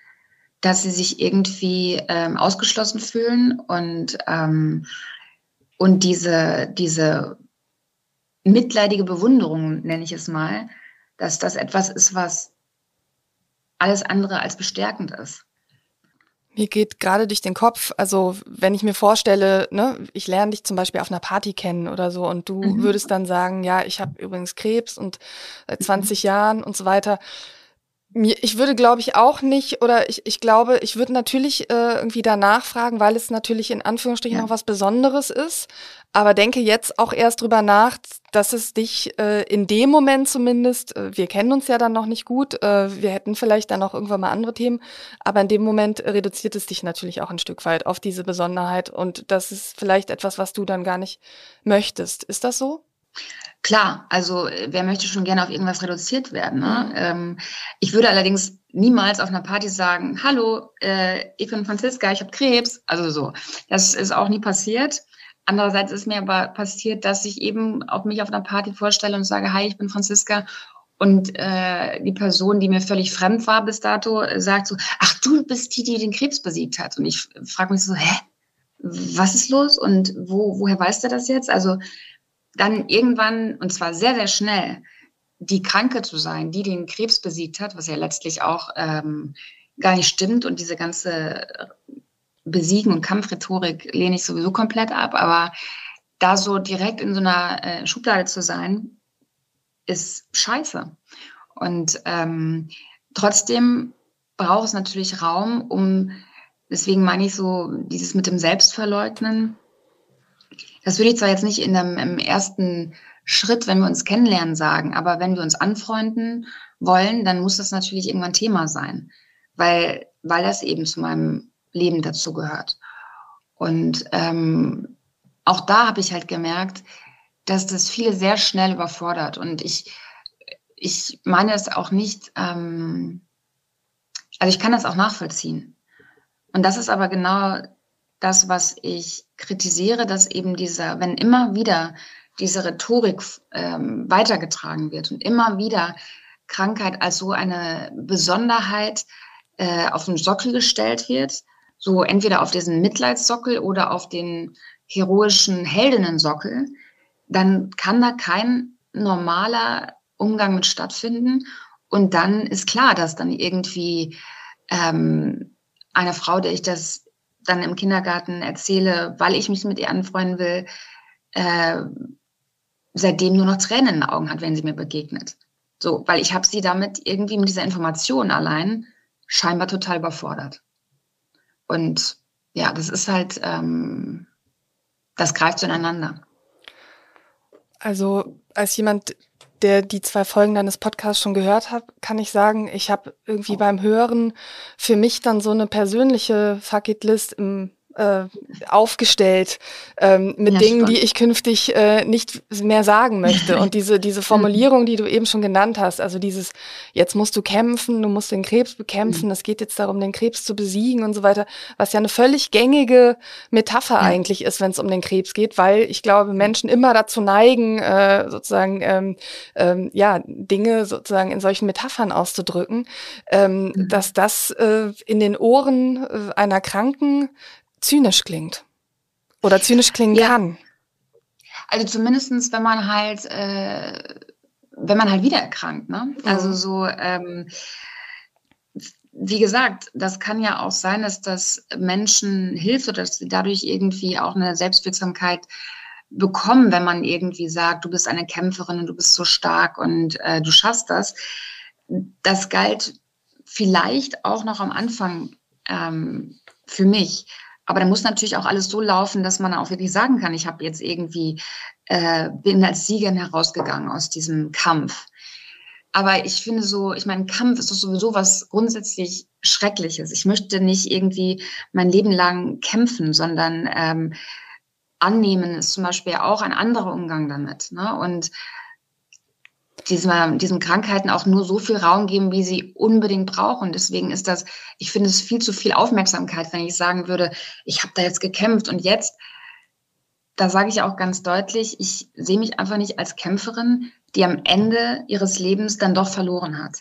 dass sie sich irgendwie ähm, ausgeschlossen fühlen und ähm, und diese diese mitleidige Bewunderung nenne ich es mal, dass das etwas ist, was alles andere als bestärkend ist. Mir geht gerade durch den Kopf, also wenn ich mir vorstelle, ne, ich lerne dich zum Beispiel auf einer Party kennen oder so und du mhm. würdest dann sagen, ja, ich habe übrigens Krebs und seit 20 mhm. Jahren und so weiter mir, ich würde, glaube ich, auch nicht, oder ich, ich glaube, ich würde natürlich äh, irgendwie danach fragen, weil es natürlich in Anführungsstrichen ja. noch was Besonderes ist. Aber denke jetzt auch erst drüber nach, dass es dich äh, in dem Moment zumindest, äh, wir kennen uns ja dann noch nicht gut, äh, wir hätten vielleicht dann auch irgendwann mal andere Themen, aber in dem Moment reduziert es dich natürlich auch ein Stück weit auf diese Besonderheit und das ist vielleicht etwas, was du dann gar nicht möchtest. Ist das so? Klar, also äh, wer möchte schon gerne auf irgendwas reduziert werden? Ne? Ähm, ich würde allerdings niemals auf einer Party sagen, hallo, äh, ich bin Franziska, ich habe Krebs. Also so. Das ist auch nie passiert. Andererseits ist mir aber passiert, dass ich eben auch mich auf einer Party vorstelle und sage, hi, ich bin Franziska. Und äh, die Person, die mir völlig fremd war bis dato, sagt so, ach, du bist die, die den Krebs besiegt hat. Und ich frage mich so, hä? Was ist los? Und wo, woher weißt du das jetzt? Also dann irgendwann, und zwar sehr, sehr schnell, die Kranke zu sein, die den Krebs besiegt hat, was ja letztlich auch ähm, gar nicht stimmt und diese ganze Besiegen- und Kampfrhetorik lehne ich sowieso komplett ab, aber da so direkt in so einer äh, Schublade zu sein, ist scheiße. Und ähm, trotzdem braucht es natürlich Raum, um, deswegen meine ich so, dieses mit dem Selbstverleugnen, das würde ich zwar jetzt nicht in einem, im ersten Schritt, wenn wir uns kennenlernen, sagen, aber wenn wir uns anfreunden wollen, dann muss das natürlich irgendwann Thema sein, weil, weil das eben zu meinem Leben dazu gehört. Und ähm, auch da habe ich halt gemerkt, dass das viele sehr schnell überfordert. Und ich, ich meine es auch nicht, ähm, also ich kann das auch nachvollziehen. Und das ist aber genau das, was ich kritisiere, dass eben dieser, wenn immer wieder diese Rhetorik ähm, weitergetragen wird und immer wieder Krankheit als so eine Besonderheit äh, auf den Sockel gestellt wird, so entweder auf diesen Mitleidssockel oder auf den heroischen Heldinnensockel, dann kann da kein normaler Umgang mit stattfinden. Und dann ist klar, dass dann irgendwie ähm, eine Frau, der ich das dann im Kindergarten erzähle, weil ich mich mit ihr anfreunden will, äh, seitdem nur noch Tränen in den Augen hat, wenn sie mir begegnet. So, weil ich habe sie damit irgendwie mit dieser Information allein scheinbar total überfordert. Und ja, das ist halt, ähm, das greift zueinander. Also als jemand, der die zwei Folgen deines Podcasts schon gehört hat, kann ich sagen, ich habe irgendwie beim Hören für mich dann so eine persönliche Fuck-It-List im äh, aufgestellt ähm, mit ja, Dingen, spannend. die ich künftig äh, nicht mehr sagen möchte. [laughs] Und diese, diese Formulierung, die du eben schon genannt hast, also dieses, jetzt musst du kämpfen, du musst den Krebs bekämpfen, mhm. es geht jetzt darum, den Krebs zu besiegen und so weiter, was ja eine völlig gängige Metapher ja. eigentlich ist, wenn es um den Krebs geht, weil ich glaube, Menschen immer dazu neigen, äh, sozusagen, ähm, ähm, ja, Dinge sozusagen in solchen Metaphern auszudrücken, ähm, mhm. dass das äh, in den Ohren äh, einer Kranken zynisch klingt. Oder zynisch klingen ja. kann. Also zumindestens, wenn man halt, äh, wenn man halt wieder erkrankt, ne? Also mhm. so, ähm, wie gesagt, das kann ja auch sein, dass das Menschen hilft oder dass sie dadurch irgendwie auch eine Selbstwirksamkeit bekommen, wenn man irgendwie sagt, du bist eine Kämpferin und du bist so stark und äh, du schaffst das. Das galt vielleicht auch noch am Anfang ähm, für mich. Aber da muss natürlich auch alles so laufen, dass man auch wirklich sagen kann, ich habe jetzt irgendwie, äh, bin als Siegerin herausgegangen aus diesem Kampf. Aber ich finde so, ich meine, Kampf ist doch sowieso was grundsätzlich Schreckliches. Ich möchte nicht irgendwie mein Leben lang kämpfen, sondern ähm, annehmen ist zum Beispiel auch ein anderer Umgang damit. Ne? Und diesem, diesen Krankheiten auch nur so viel Raum geben, wie sie unbedingt brauchen. Deswegen ist das, ich finde es viel zu viel Aufmerksamkeit, wenn ich sagen würde, ich habe da jetzt gekämpft und jetzt, da sage ich auch ganz deutlich, ich sehe mich einfach nicht als Kämpferin, die am Ende ihres Lebens dann doch verloren hat.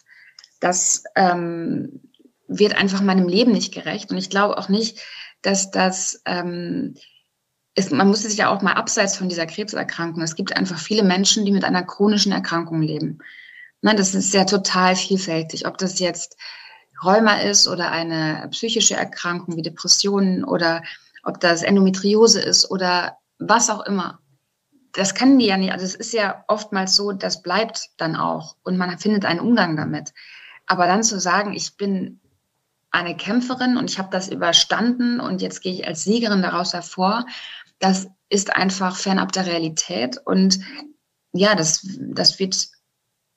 Das ähm, wird einfach meinem Leben nicht gerecht. Und ich glaube auch nicht, dass das ähm, ist, man muss sich ja auch mal abseits von dieser Krebserkrankung. Es gibt einfach viele Menschen, die mit einer chronischen Erkrankung leben. Ne, das ist ja total vielfältig. Ob das jetzt Rheuma ist oder eine psychische Erkrankung wie Depressionen oder ob das Endometriose ist oder was auch immer. Das kann die ja nicht. Also es ist ja oftmals so, das bleibt dann auch und man findet einen Umgang damit. Aber dann zu sagen, ich bin eine Kämpferin und ich habe das überstanden und jetzt gehe ich als Siegerin daraus hervor, das ist einfach fernab der Realität. Und ja, das, das wird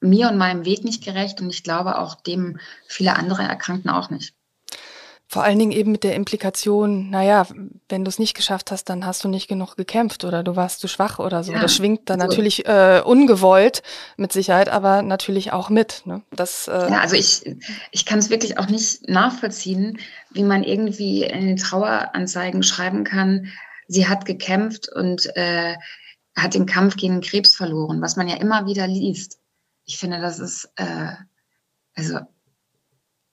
mir und meinem Weg nicht gerecht und ich glaube auch dem viele andere Erkrankten auch nicht. Vor allen Dingen eben mit der Implikation, naja, wenn du es nicht geschafft hast, dann hast du nicht genug gekämpft oder du warst zu schwach oder so. Ja, das schwingt dann so. natürlich äh, ungewollt mit Sicherheit, aber natürlich auch mit. Ne? Das, äh ja, also ich, ich kann es wirklich auch nicht nachvollziehen, wie man irgendwie in den Traueranzeigen schreiben kann, sie hat gekämpft und äh, hat den Kampf gegen Krebs verloren, was man ja immer wieder liest. Ich finde, das ist, äh, also,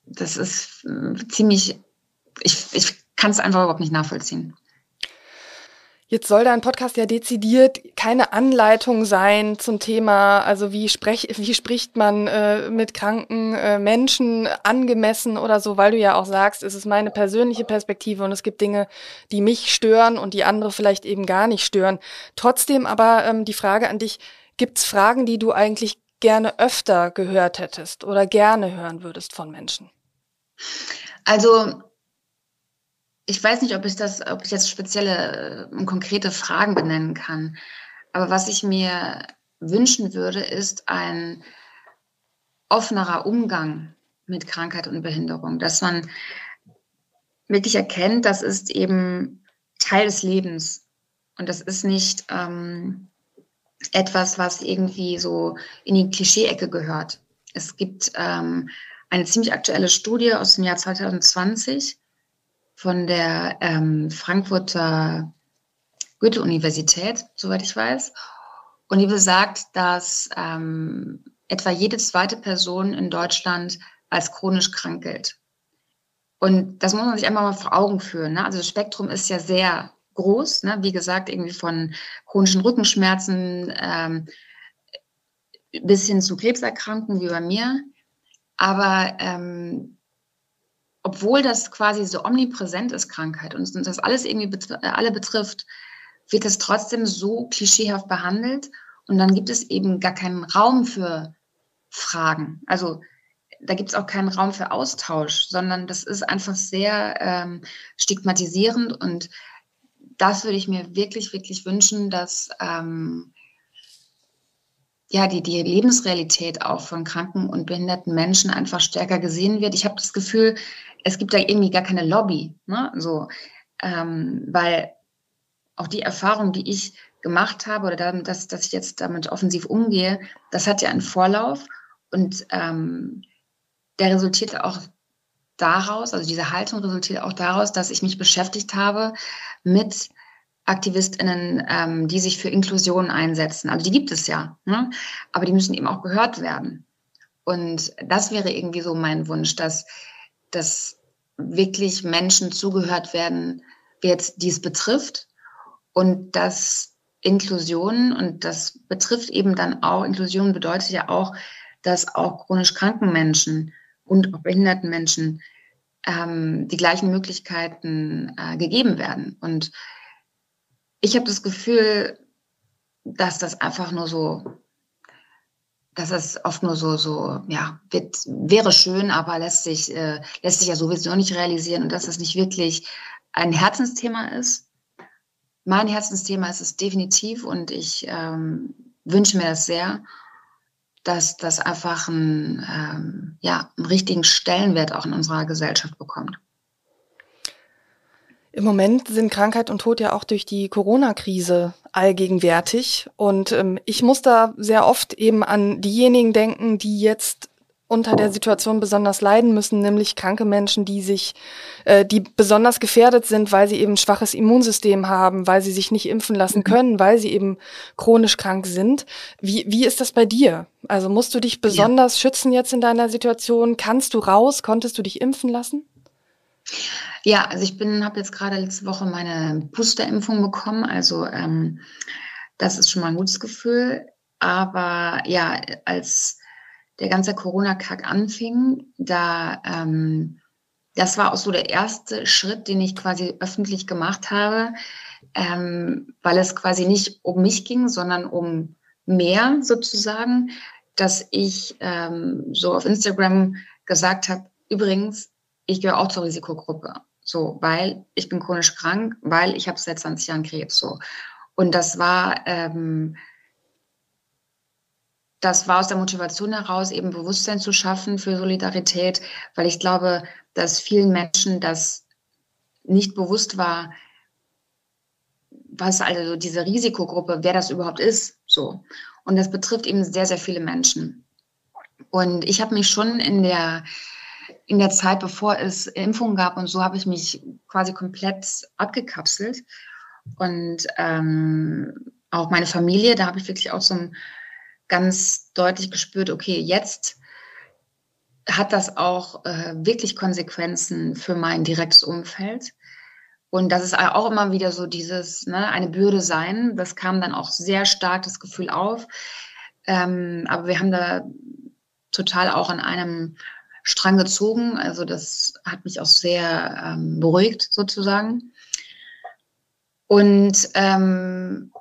das ist äh, ziemlich, ich, ich kann es einfach überhaupt nicht nachvollziehen. Jetzt soll dein Podcast ja dezidiert keine Anleitung sein zum Thema, also wie, sprech, wie spricht man äh, mit kranken äh, Menschen angemessen oder so, weil du ja auch sagst, es ist meine persönliche Perspektive und es gibt Dinge, die mich stören und die andere vielleicht eben gar nicht stören. Trotzdem aber ähm, die Frage an dich, gibt's Fragen, die du eigentlich gerne öfter gehört hättest oder gerne hören würdest von Menschen? Also ich weiß nicht, ob ich das, ob ich jetzt spezielle und konkrete Fragen benennen kann. Aber was ich mir wünschen würde, ist ein offenerer Umgang mit Krankheit und Behinderung, dass man wirklich erkennt, das ist eben Teil des Lebens und das ist nicht ähm, etwas, was irgendwie so in die Klischee-Ecke gehört. Es gibt ähm, eine ziemlich aktuelle Studie aus dem Jahr 2020, von der ähm, Frankfurter Goethe-Universität, soweit ich weiß. Und die besagt, dass ähm, etwa jede zweite Person in Deutschland als chronisch krank gilt. Und das muss man sich einmal mal vor Augen führen. Ne? Also das Spektrum ist ja sehr groß. Ne? Wie gesagt, irgendwie von chronischen Rückenschmerzen ähm, bis hin zu Krebserkrankungen wie bei mir. Aber ähm, obwohl das quasi so omnipräsent ist, Krankheit, und das alles irgendwie betr äh, alle betrifft, wird es trotzdem so klischeehaft behandelt. Und dann gibt es eben gar keinen Raum für Fragen. Also da gibt es auch keinen Raum für Austausch, sondern das ist einfach sehr ähm, stigmatisierend. Und das würde ich mir wirklich, wirklich wünschen, dass ähm, ja, die, die Lebensrealität auch von kranken und behinderten Menschen einfach stärker gesehen wird. Ich habe das Gefühl, es gibt da irgendwie gar keine Lobby, ne? so, ähm, weil auch die Erfahrung, die ich gemacht habe oder damit, dass, dass ich jetzt damit offensiv umgehe, das hat ja einen Vorlauf und ähm, der resultierte auch daraus, also diese Haltung resultiert auch daraus, dass ich mich beschäftigt habe mit AktivistInnen, ähm, die sich für Inklusion einsetzen. Also die gibt es ja, ne? aber die müssen eben auch gehört werden. Und das wäre irgendwie so mein Wunsch, dass dass wirklich Menschen zugehört werden wird, die es betrifft und dass Inklusion, und das betrifft eben dann auch, Inklusion bedeutet ja auch, dass auch chronisch kranken Menschen und auch behinderten Menschen ähm, die gleichen Möglichkeiten äh, gegeben werden. Und ich habe das Gefühl, dass das einfach nur so, dass es oft nur so, so, ja, wird, wäre schön, aber lässt sich, äh, lässt sich ja sowieso nicht realisieren und dass das nicht wirklich ein Herzensthema ist. Mein Herzensthema ist es definitiv und ich ähm, wünsche mir das sehr dass das einfach einen, ähm, ja, einen richtigen Stellenwert auch in unserer Gesellschaft bekommt. Im Moment sind Krankheit und Tod ja auch durch die Corona-Krise allgegenwärtig. Und ähm, ich muss da sehr oft eben an diejenigen denken, die jetzt unter der Situation besonders leiden müssen, nämlich kranke Menschen, die sich, äh, die besonders gefährdet sind, weil sie eben schwaches Immunsystem haben, weil sie sich nicht impfen lassen mhm. können, weil sie eben chronisch krank sind. Wie, wie ist das bei dir? Also musst du dich besonders ja. schützen jetzt in deiner Situation? Kannst du raus? Konntest du dich impfen lassen? Ja, also ich bin, habe jetzt gerade letzte Woche meine Boosterimpfung bekommen. Also ähm, das ist schon mal ein gutes Gefühl. Aber ja, als der ganze Corona-Kack anfing, da ähm, das war auch so der erste Schritt, den ich quasi öffentlich gemacht habe, ähm, weil es quasi nicht um mich ging, sondern um mehr sozusagen, dass ich ähm, so auf Instagram gesagt habe, übrigens, ich gehöre auch zur Risikogruppe, so, weil ich bin chronisch krank, weil ich habe seit 20 Jahren Krebs, so. Und das war ähm, das war aus der Motivation heraus, eben Bewusstsein zu schaffen für Solidarität, weil ich glaube, dass vielen Menschen das nicht bewusst war, was also diese Risikogruppe, wer das überhaupt ist, so. Und das betrifft eben sehr, sehr viele Menschen. Und ich habe mich schon in der, in der Zeit, bevor es Impfungen gab und so, habe ich mich quasi komplett abgekapselt. Und ähm, auch meine Familie, da habe ich wirklich auch so ein ganz deutlich gespürt, okay, jetzt hat das auch äh, wirklich Konsequenzen für mein direktes Umfeld. Und das ist auch immer wieder so dieses, ne, eine Bürde sein. Das kam dann auch sehr stark das Gefühl auf. Ähm, aber wir haben da total auch an einem Strang gezogen. Also das hat mich auch sehr ähm, beruhigt sozusagen. Und ähm,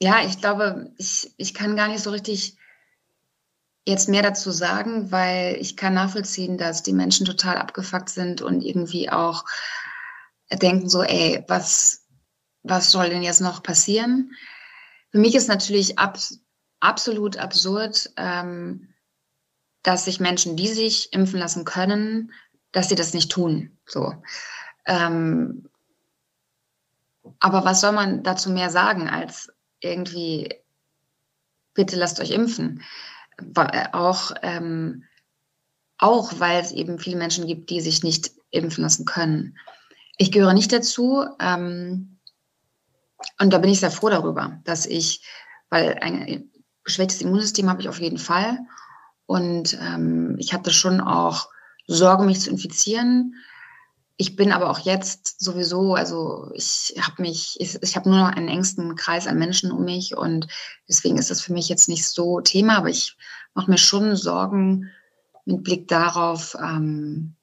ja, ich glaube, ich, ich kann gar nicht so richtig jetzt mehr dazu sagen, weil ich kann nachvollziehen, dass die Menschen total abgefuckt sind und irgendwie auch denken so, ey, was, was soll denn jetzt noch passieren? Für mich ist natürlich ab, absolut absurd, ähm, dass sich Menschen, die sich impfen lassen können, dass sie das nicht tun. So. Ähm, aber was soll man dazu mehr sagen, als irgendwie, bitte lasst euch impfen. Äh, auch, ähm, auch weil es eben viele Menschen gibt, die sich nicht impfen lassen können. Ich gehöre nicht dazu. Ähm, und da bin ich sehr froh darüber, dass ich, weil ein geschwächtes Immunsystem habe ich auf jeden Fall. Und ähm, ich hatte schon auch Sorge, mich zu infizieren. Ich bin aber auch jetzt sowieso, also ich habe mich, ich, ich habe nur noch einen engsten Kreis an Menschen um mich und deswegen ist das für mich jetzt nicht so Thema, aber ich mache mir schon Sorgen mit Blick darauf, ähm,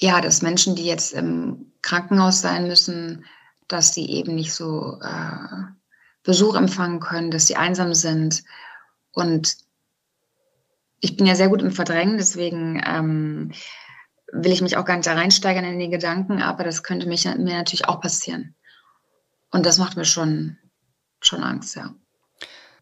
ja, dass Menschen, die jetzt im Krankenhaus sein müssen, dass sie eben nicht so äh, Besuch empfangen können, dass sie einsam sind. Und ich bin ja sehr gut im Verdrängen, deswegen ähm, will ich mich auch gar nicht da reinsteigern in die Gedanken, aber das könnte mich, mir natürlich auch passieren. Und das macht mir schon, schon Angst, ja.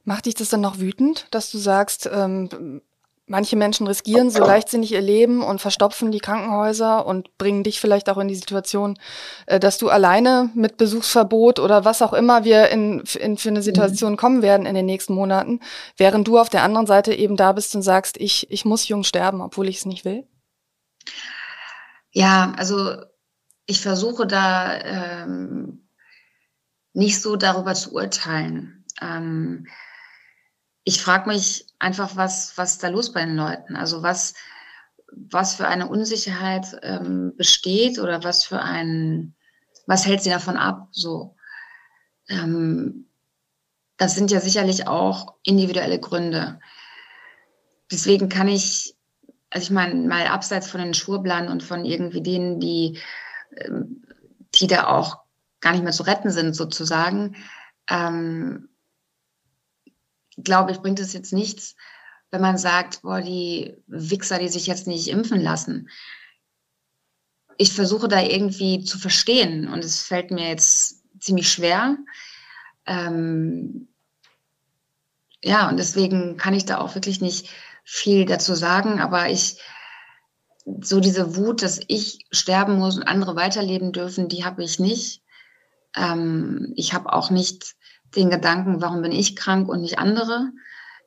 Macht dich das dann noch wütend, dass du sagst, ähm, manche Menschen riskieren so leichtsinnig ihr Leben und verstopfen die Krankenhäuser und bringen dich vielleicht auch in die Situation, äh, dass du alleine mit Besuchsverbot oder was auch immer wir in, in für eine Situation mhm. kommen werden in den nächsten Monaten, während du auf der anderen Seite eben da bist und sagst, ich, ich muss jung sterben, obwohl ich es nicht will? Ja, also ich versuche da ähm, nicht so darüber zu urteilen. Ähm, ich frage mich einfach, was, was da los bei den Leuten? Also was, was für eine Unsicherheit ähm, besteht oder was für ein, was hält sie davon ab? So, ähm, das sind ja sicherlich auch individuelle Gründe. Deswegen kann ich, also ich meine, mal abseits von den Schwurblern und von irgendwie denen, die, ähm, die da auch gar nicht mehr zu retten sind, sozusagen, ähm, glaube ich, bringt es jetzt nichts, wenn man sagt, boah, die Wichser, die sich jetzt nicht impfen lassen. Ich versuche da irgendwie zu verstehen und es fällt mir jetzt ziemlich schwer. Ähm, ja, und deswegen kann ich da auch wirklich nicht viel dazu sagen, aber ich, so diese Wut, dass ich sterben muss und andere weiterleben dürfen, die habe ich nicht. Ähm, ich habe auch nicht den Gedanken, warum bin ich krank und nicht andere.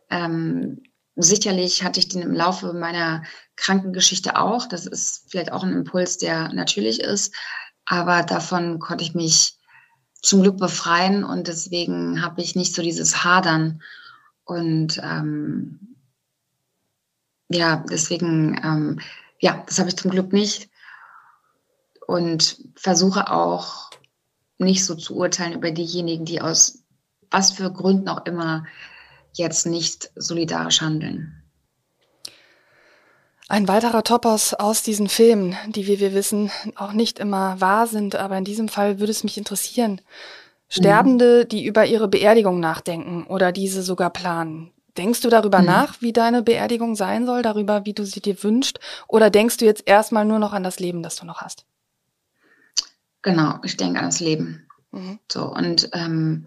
Ähm, sicherlich hatte ich den im Laufe meiner Krankengeschichte auch. Das ist vielleicht auch ein Impuls, der natürlich ist. Aber davon konnte ich mich zum Glück befreien und deswegen habe ich nicht so dieses Hadern. Und ähm, ja, deswegen, ähm, ja, das habe ich zum Glück nicht. Und versuche auch nicht so zu urteilen über diejenigen, die aus was für Gründen auch immer jetzt nicht solidarisch handeln. Ein weiterer Topos aus diesen Filmen, die, wie wir wissen, auch nicht immer wahr sind, aber in diesem Fall würde es mich interessieren. Sterbende, mhm. die über ihre Beerdigung nachdenken oder diese sogar planen. Denkst du darüber mhm. nach, wie deine Beerdigung sein soll, darüber, wie du sie dir wünschst? Oder denkst du jetzt erstmal nur noch an das Leben, das du noch hast? Genau, ich denke an das Leben. Mhm. So, und ähm,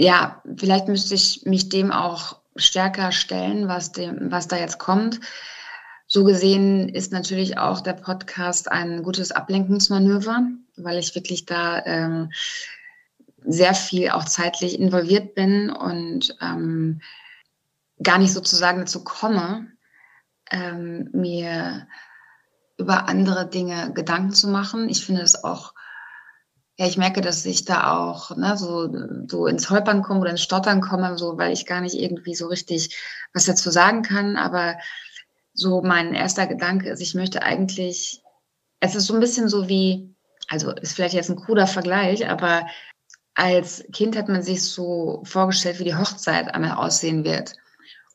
ja, vielleicht müsste ich mich dem auch stärker stellen, was, dem, was da jetzt kommt. So gesehen ist natürlich auch der Podcast ein gutes Ablenkungsmanöver, weil ich wirklich da ähm, sehr viel auch zeitlich involviert bin und ähm, gar nicht sozusagen dazu komme, ähm, mir über andere Dinge Gedanken zu machen. Ich finde es auch ja, ich merke, dass ich da auch ne, so, so ins Holpern komme oder ins Stottern komme, so, weil ich gar nicht irgendwie so richtig was dazu sagen kann. Aber so mein erster Gedanke ist, ich möchte eigentlich, es ist so ein bisschen so wie, also ist vielleicht jetzt ein kruder Vergleich, aber als Kind hat man sich so vorgestellt, wie die Hochzeit einmal aussehen wird.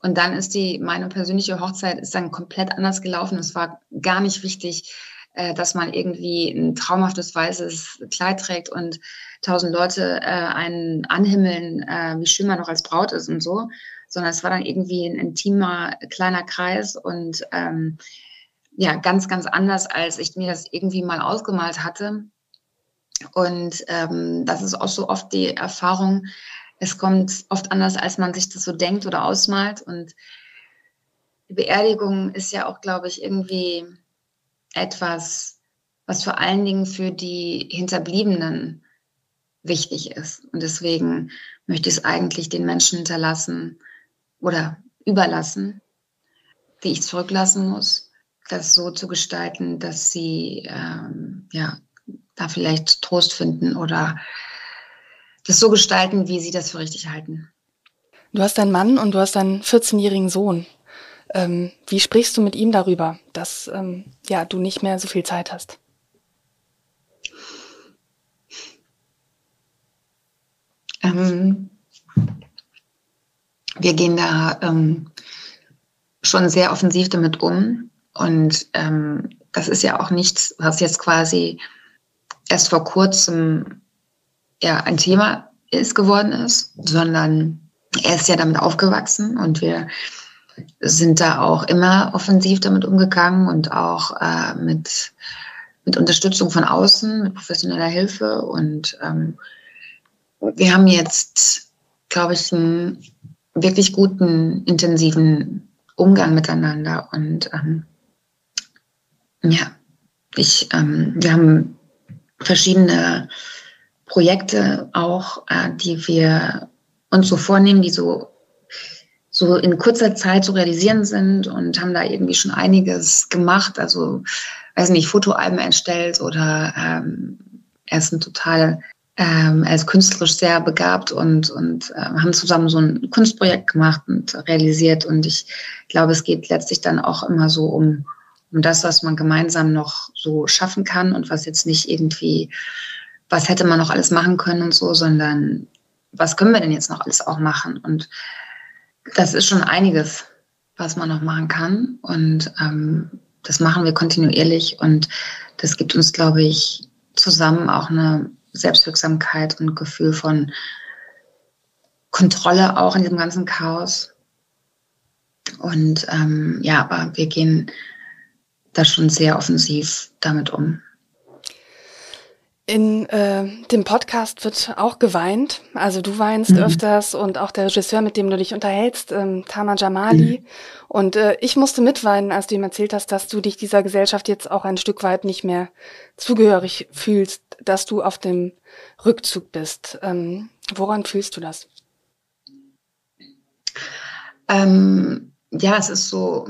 Und dann ist die, meine persönliche Hochzeit ist dann komplett anders gelaufen. Es war gar nicht wichtig, äh, dass man irgendwie ein traumhaftes weißes Kleid trägt und tausend Leute äh, einen anhimmeln, äh, wie schön man noch als Braut ist und so, sondern es war dann irgendwie ein intimer kleiner Kreis und ähm, ja, ganz, ganz anders, als ich mir das irgendwie mal ausgemalt hatte. Und ähm, das ist auch so oft die Erfahrung, es kommt oft anders, als man sich das so denkt oder ausmalt. Und die Beerdigung ist ja auch, glaube ich, irgendwie etwas, was vor allen Dingen für die Hinterbliebenen wichtig ist. Und deswegen möchte ich es eigentlich den Menschen hinterlassen oder überlassen, die ich zurücklassen muss, das so zu gestalten, dass sie ähm, ja, da vielleicht Trost finden oder das so gestalten, wie sie das für richtig halten. Du hast einen Mann und du hast einen 14-jährigen Sohn. Ähm, wie sprichst du mit ihm darüber, dass ähm, ja, du nicht mehr so viel Zeit hast? Ähm, wir gehen da ähm, schon sehr offensiv damit um. Und ähm, das ist ja auch nichts, was jetzt quasi erst vor kurzem ja, ein Thema ist geworden ist, sondern er ist ja damit aufgewachsen und wir sind da auch immer offensiv damit umgegangen und auch äh, mit, mit Unterstützung von außen, mit professioneller Hilfe. Und ähm, wir haben jetzt, glaube ich, einen wirklich guten, intensiven Umgang miteinander. Und ähm, ja, ich, ähm, wir haben verschiedene Projekte auch, äh, die wir uns so vornehmen, die so so in kurzer Zeit zu realisieren sind und haben da irgendwie schon einiges gemacht. Also, weiß nicht, Fotoalben erstellt oder ähm, er ist ein total, ähm, er ist künstlerisch sehr begabt und, und äh, haben zusammen so ein Kunstprojekt gemacht und realisiert. Und ich glaube, es geht letztlich dann auch immer so um, um das, was man gemeinsam noch so schaffen kann und was jetzt nicht irgendwie, was hätte man noch alles machen können und so, sondern was können wir denn jetzt noch alles auch machen? Und das ist schon einiges, was man noch machen kann. Und ähm, das machen wir kontinuierlich und das gibt uns, glaube ich, zusammen auch eine Selbstwirksamkeit und Gefühl von Kontrolle auch in diesem ganzen Chaos. Und ähm, ja, aber wir gehen da schon sehr offensiv damit um. In äh, dem Podcast wird auch geweint. Also du weinst mhm. öfters und auch der Regisseur, mit dem du dich unterhältst, ähm, Tama Jamali. Mhm. Und äh, ich musste mitweinen, als du ihm erzählt hast, dass du dich dieser Gesellschaft jetzt auch ein Stück weit nicht mehr zugehörig fühlst, dass du auf dem Rückzug bist. Ähm, woran fühlst du das? Ähm, ja, es ist so.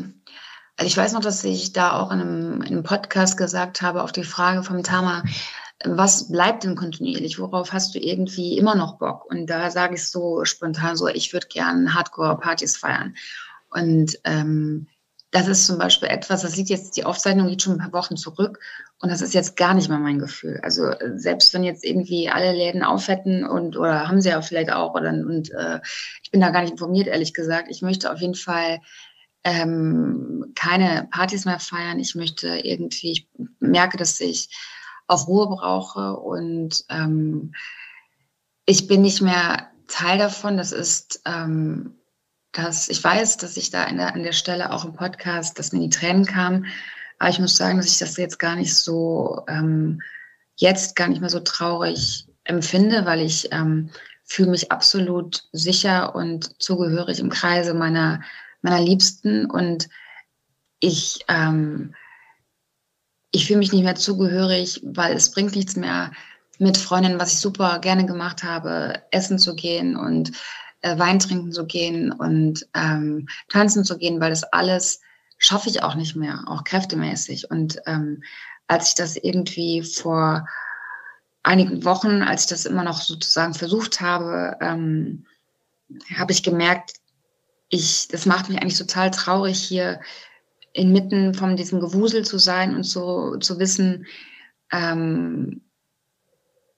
Also ich weiß noch, dass ich da auch in einem, in einem Podcast gesagt habe auf die Frage vom Tama, was bleibt denn kontinuierlich? Worauf hast du irgendwie immer noch Bock? Und da sage ich so spontan so, ich würde gern Hardcore-Partys feiern. Und ähm, das ist zum Beispiel etwas, das liegt jetzt, die Aufzeichnung liegt schon ein paar Wochen zurück und das ist jetzt gar nicht mehr mein Gefühl. Also selbst wenn jetzt irgendwie alle Läden auf hätten und oder haben sie ja vielleicht auch oder und äh, ich bin da gar nicht informiert, ehrlich gesagt. Ich möchte auf jeden Fall ähm, keine Partys mehr feiern. Ich möchte irgendwie, ich merke, dass ich auch Ruhe brauche und ähm, ich bin nicht mehr Teil davon. Das ist, ähm, dass ich weiß, dass ich da an der, an der Stelle auch im Podcast, dass mir die Tränen kamen. Aber ich muss sagen, dass ich das jetzt gar nicht so, ähm, jetzt gar nicht mehr so traurig empfinde, weil ich ähm, fühle mich absolut sicher und zugehörig im Kreise meiner, meiner Liebsten und ich ähm, ich fühle mich nicht mehr zugehörig, weil es bringt nichts mehr mit Freundinnen, was ich super gerne gemacht habe, essen zu gehen und äh, Wein trinken zu gehen und ähm, tanzen zu gehen, weil das alles schaffe ich auch nicht mehr, auch kräftemäßig. Und ähm, als ich das irgendwie vor einigen Wochen, als ich das immer noch sozusagen versucht habe, ähm, habe ich gemerkt, ich, das macht mich eigentlich total traurig, hier inmitten von diesem Gewusel zu sein und so zu wissen, ähm,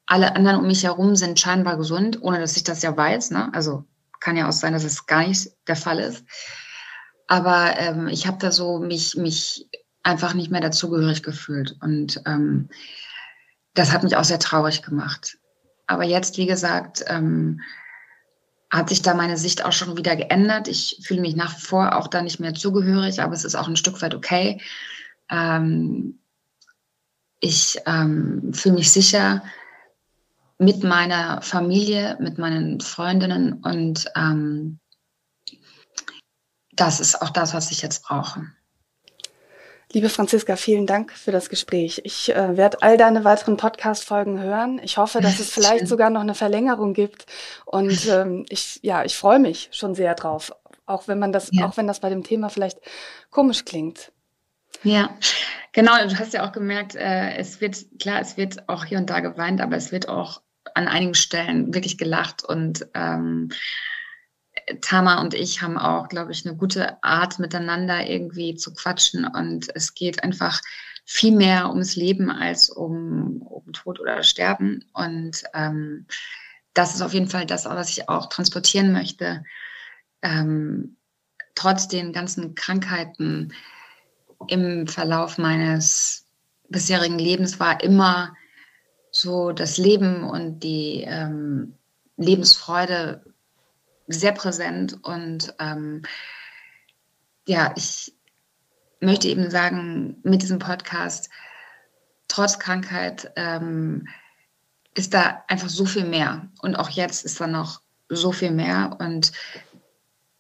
alle anderen um mich herum sind scheinbar gesund, ohne dass ich das ja weiß. Ne? Also kann ja auch sein, dass es gar nicht der Fall ist. Aber ähm, ich habe da so mich, mich einfach nicht mehr dazugehörig gefühlt. Und ähm, das hat mich auch sehr traurig gemacht. Aber jetzt, wie gesagt, ähm, hat sich da meine Sicht auch schon wieder geändert. Ich fühle mich nach wie vor auch da nicht mehr zugehörig, aber es ist auch ein Stück weit okay. Ähm, ich ähm, fühle mich sicher mit meiner Familie, mit meinen Freundinnen und ähm, das ist auch das, was ich jetzt brauche. Liebe Franziska, vielen Dank für das Gespräch. Ich äh, werde all deine weiteren Podcast-Folgen hören. Ich hoffe, dass es [laughs] vielleicht Schön. sogar noch eine Verlängerung gibt. Und [laughs] ähm, ich, ja, ich freue mich schon sehr drauf. Auch wenn man das, ja. auch wenn das bei dem Thema vielleicht komisch klingt. Ja, genau. Du hast ja auch gemerkt, äh, es wird, klar, es wird auch hier und da geweint, aber es wird auch an einigen Stellen wirklich gelacht und ähm, Tama und ich haben auch, glaube ich, eine gute Art miteinander irgendwie zu quatschen und es geht einfach viel mehr ums Leben als um, um Tod oder Sterben und ähm, das ist auf jeden Fall das, was ich auch transportieren möchte. Ähm, trotz den ganzen Krankheiten im Verlauf meines bisherigen Lebens war immer so das Leben und die ähm, Lebensfreude sehr präsent und ähm, ja, ich möchte eben sagen, mit diesem Podcast, trotz Krankheit, ähm, ist da einfach so viel mehr. Und auch jetzt ist da noch so viel mehr. Und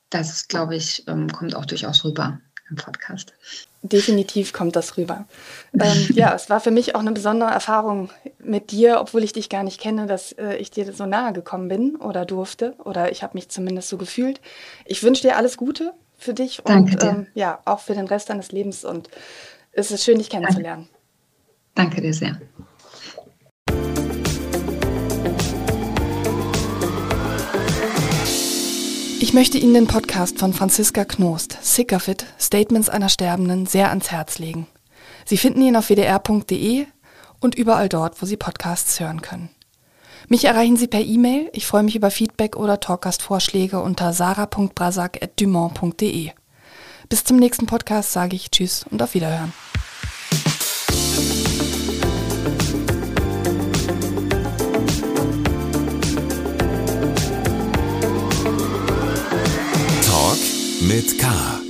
das, glaube ich, ähm, kommt auch durchaus rüber im Podcast. Definitiv kommt das rüber. Ähm, ja, es war für mich auch eine besondere Erfahrung mit dir, obwohl ich dich gar nicht kenne, dass äh, ich dir so nahe gekommen bin oder durfte. Oder ich habe mich zumindest so gefühlt. Ich wünsche dir alles Gute für dich Danke und dir. Ähm, ja, auch für den Rest deines Lebens. Und es ist schön, dich kennenzulernen. Danke, Danke dir sehr. Ich möchte Ihnen den Podcast von Franziska Knost, Sick of It, Statements einer Sterbenden, sehr ans Herz legen. Sie finden ihn auf wdr.de und überall dort, wo Sie Podcasts hören können. Mich erreichen Sie per E-Mail. Ich freue mich über Feedback oder Talkgastvorschläge unter sarah.brasak.dumont.de. Bis zum nächsten Podcast sage ich Tschüss und auf Wiederhören. Mit K.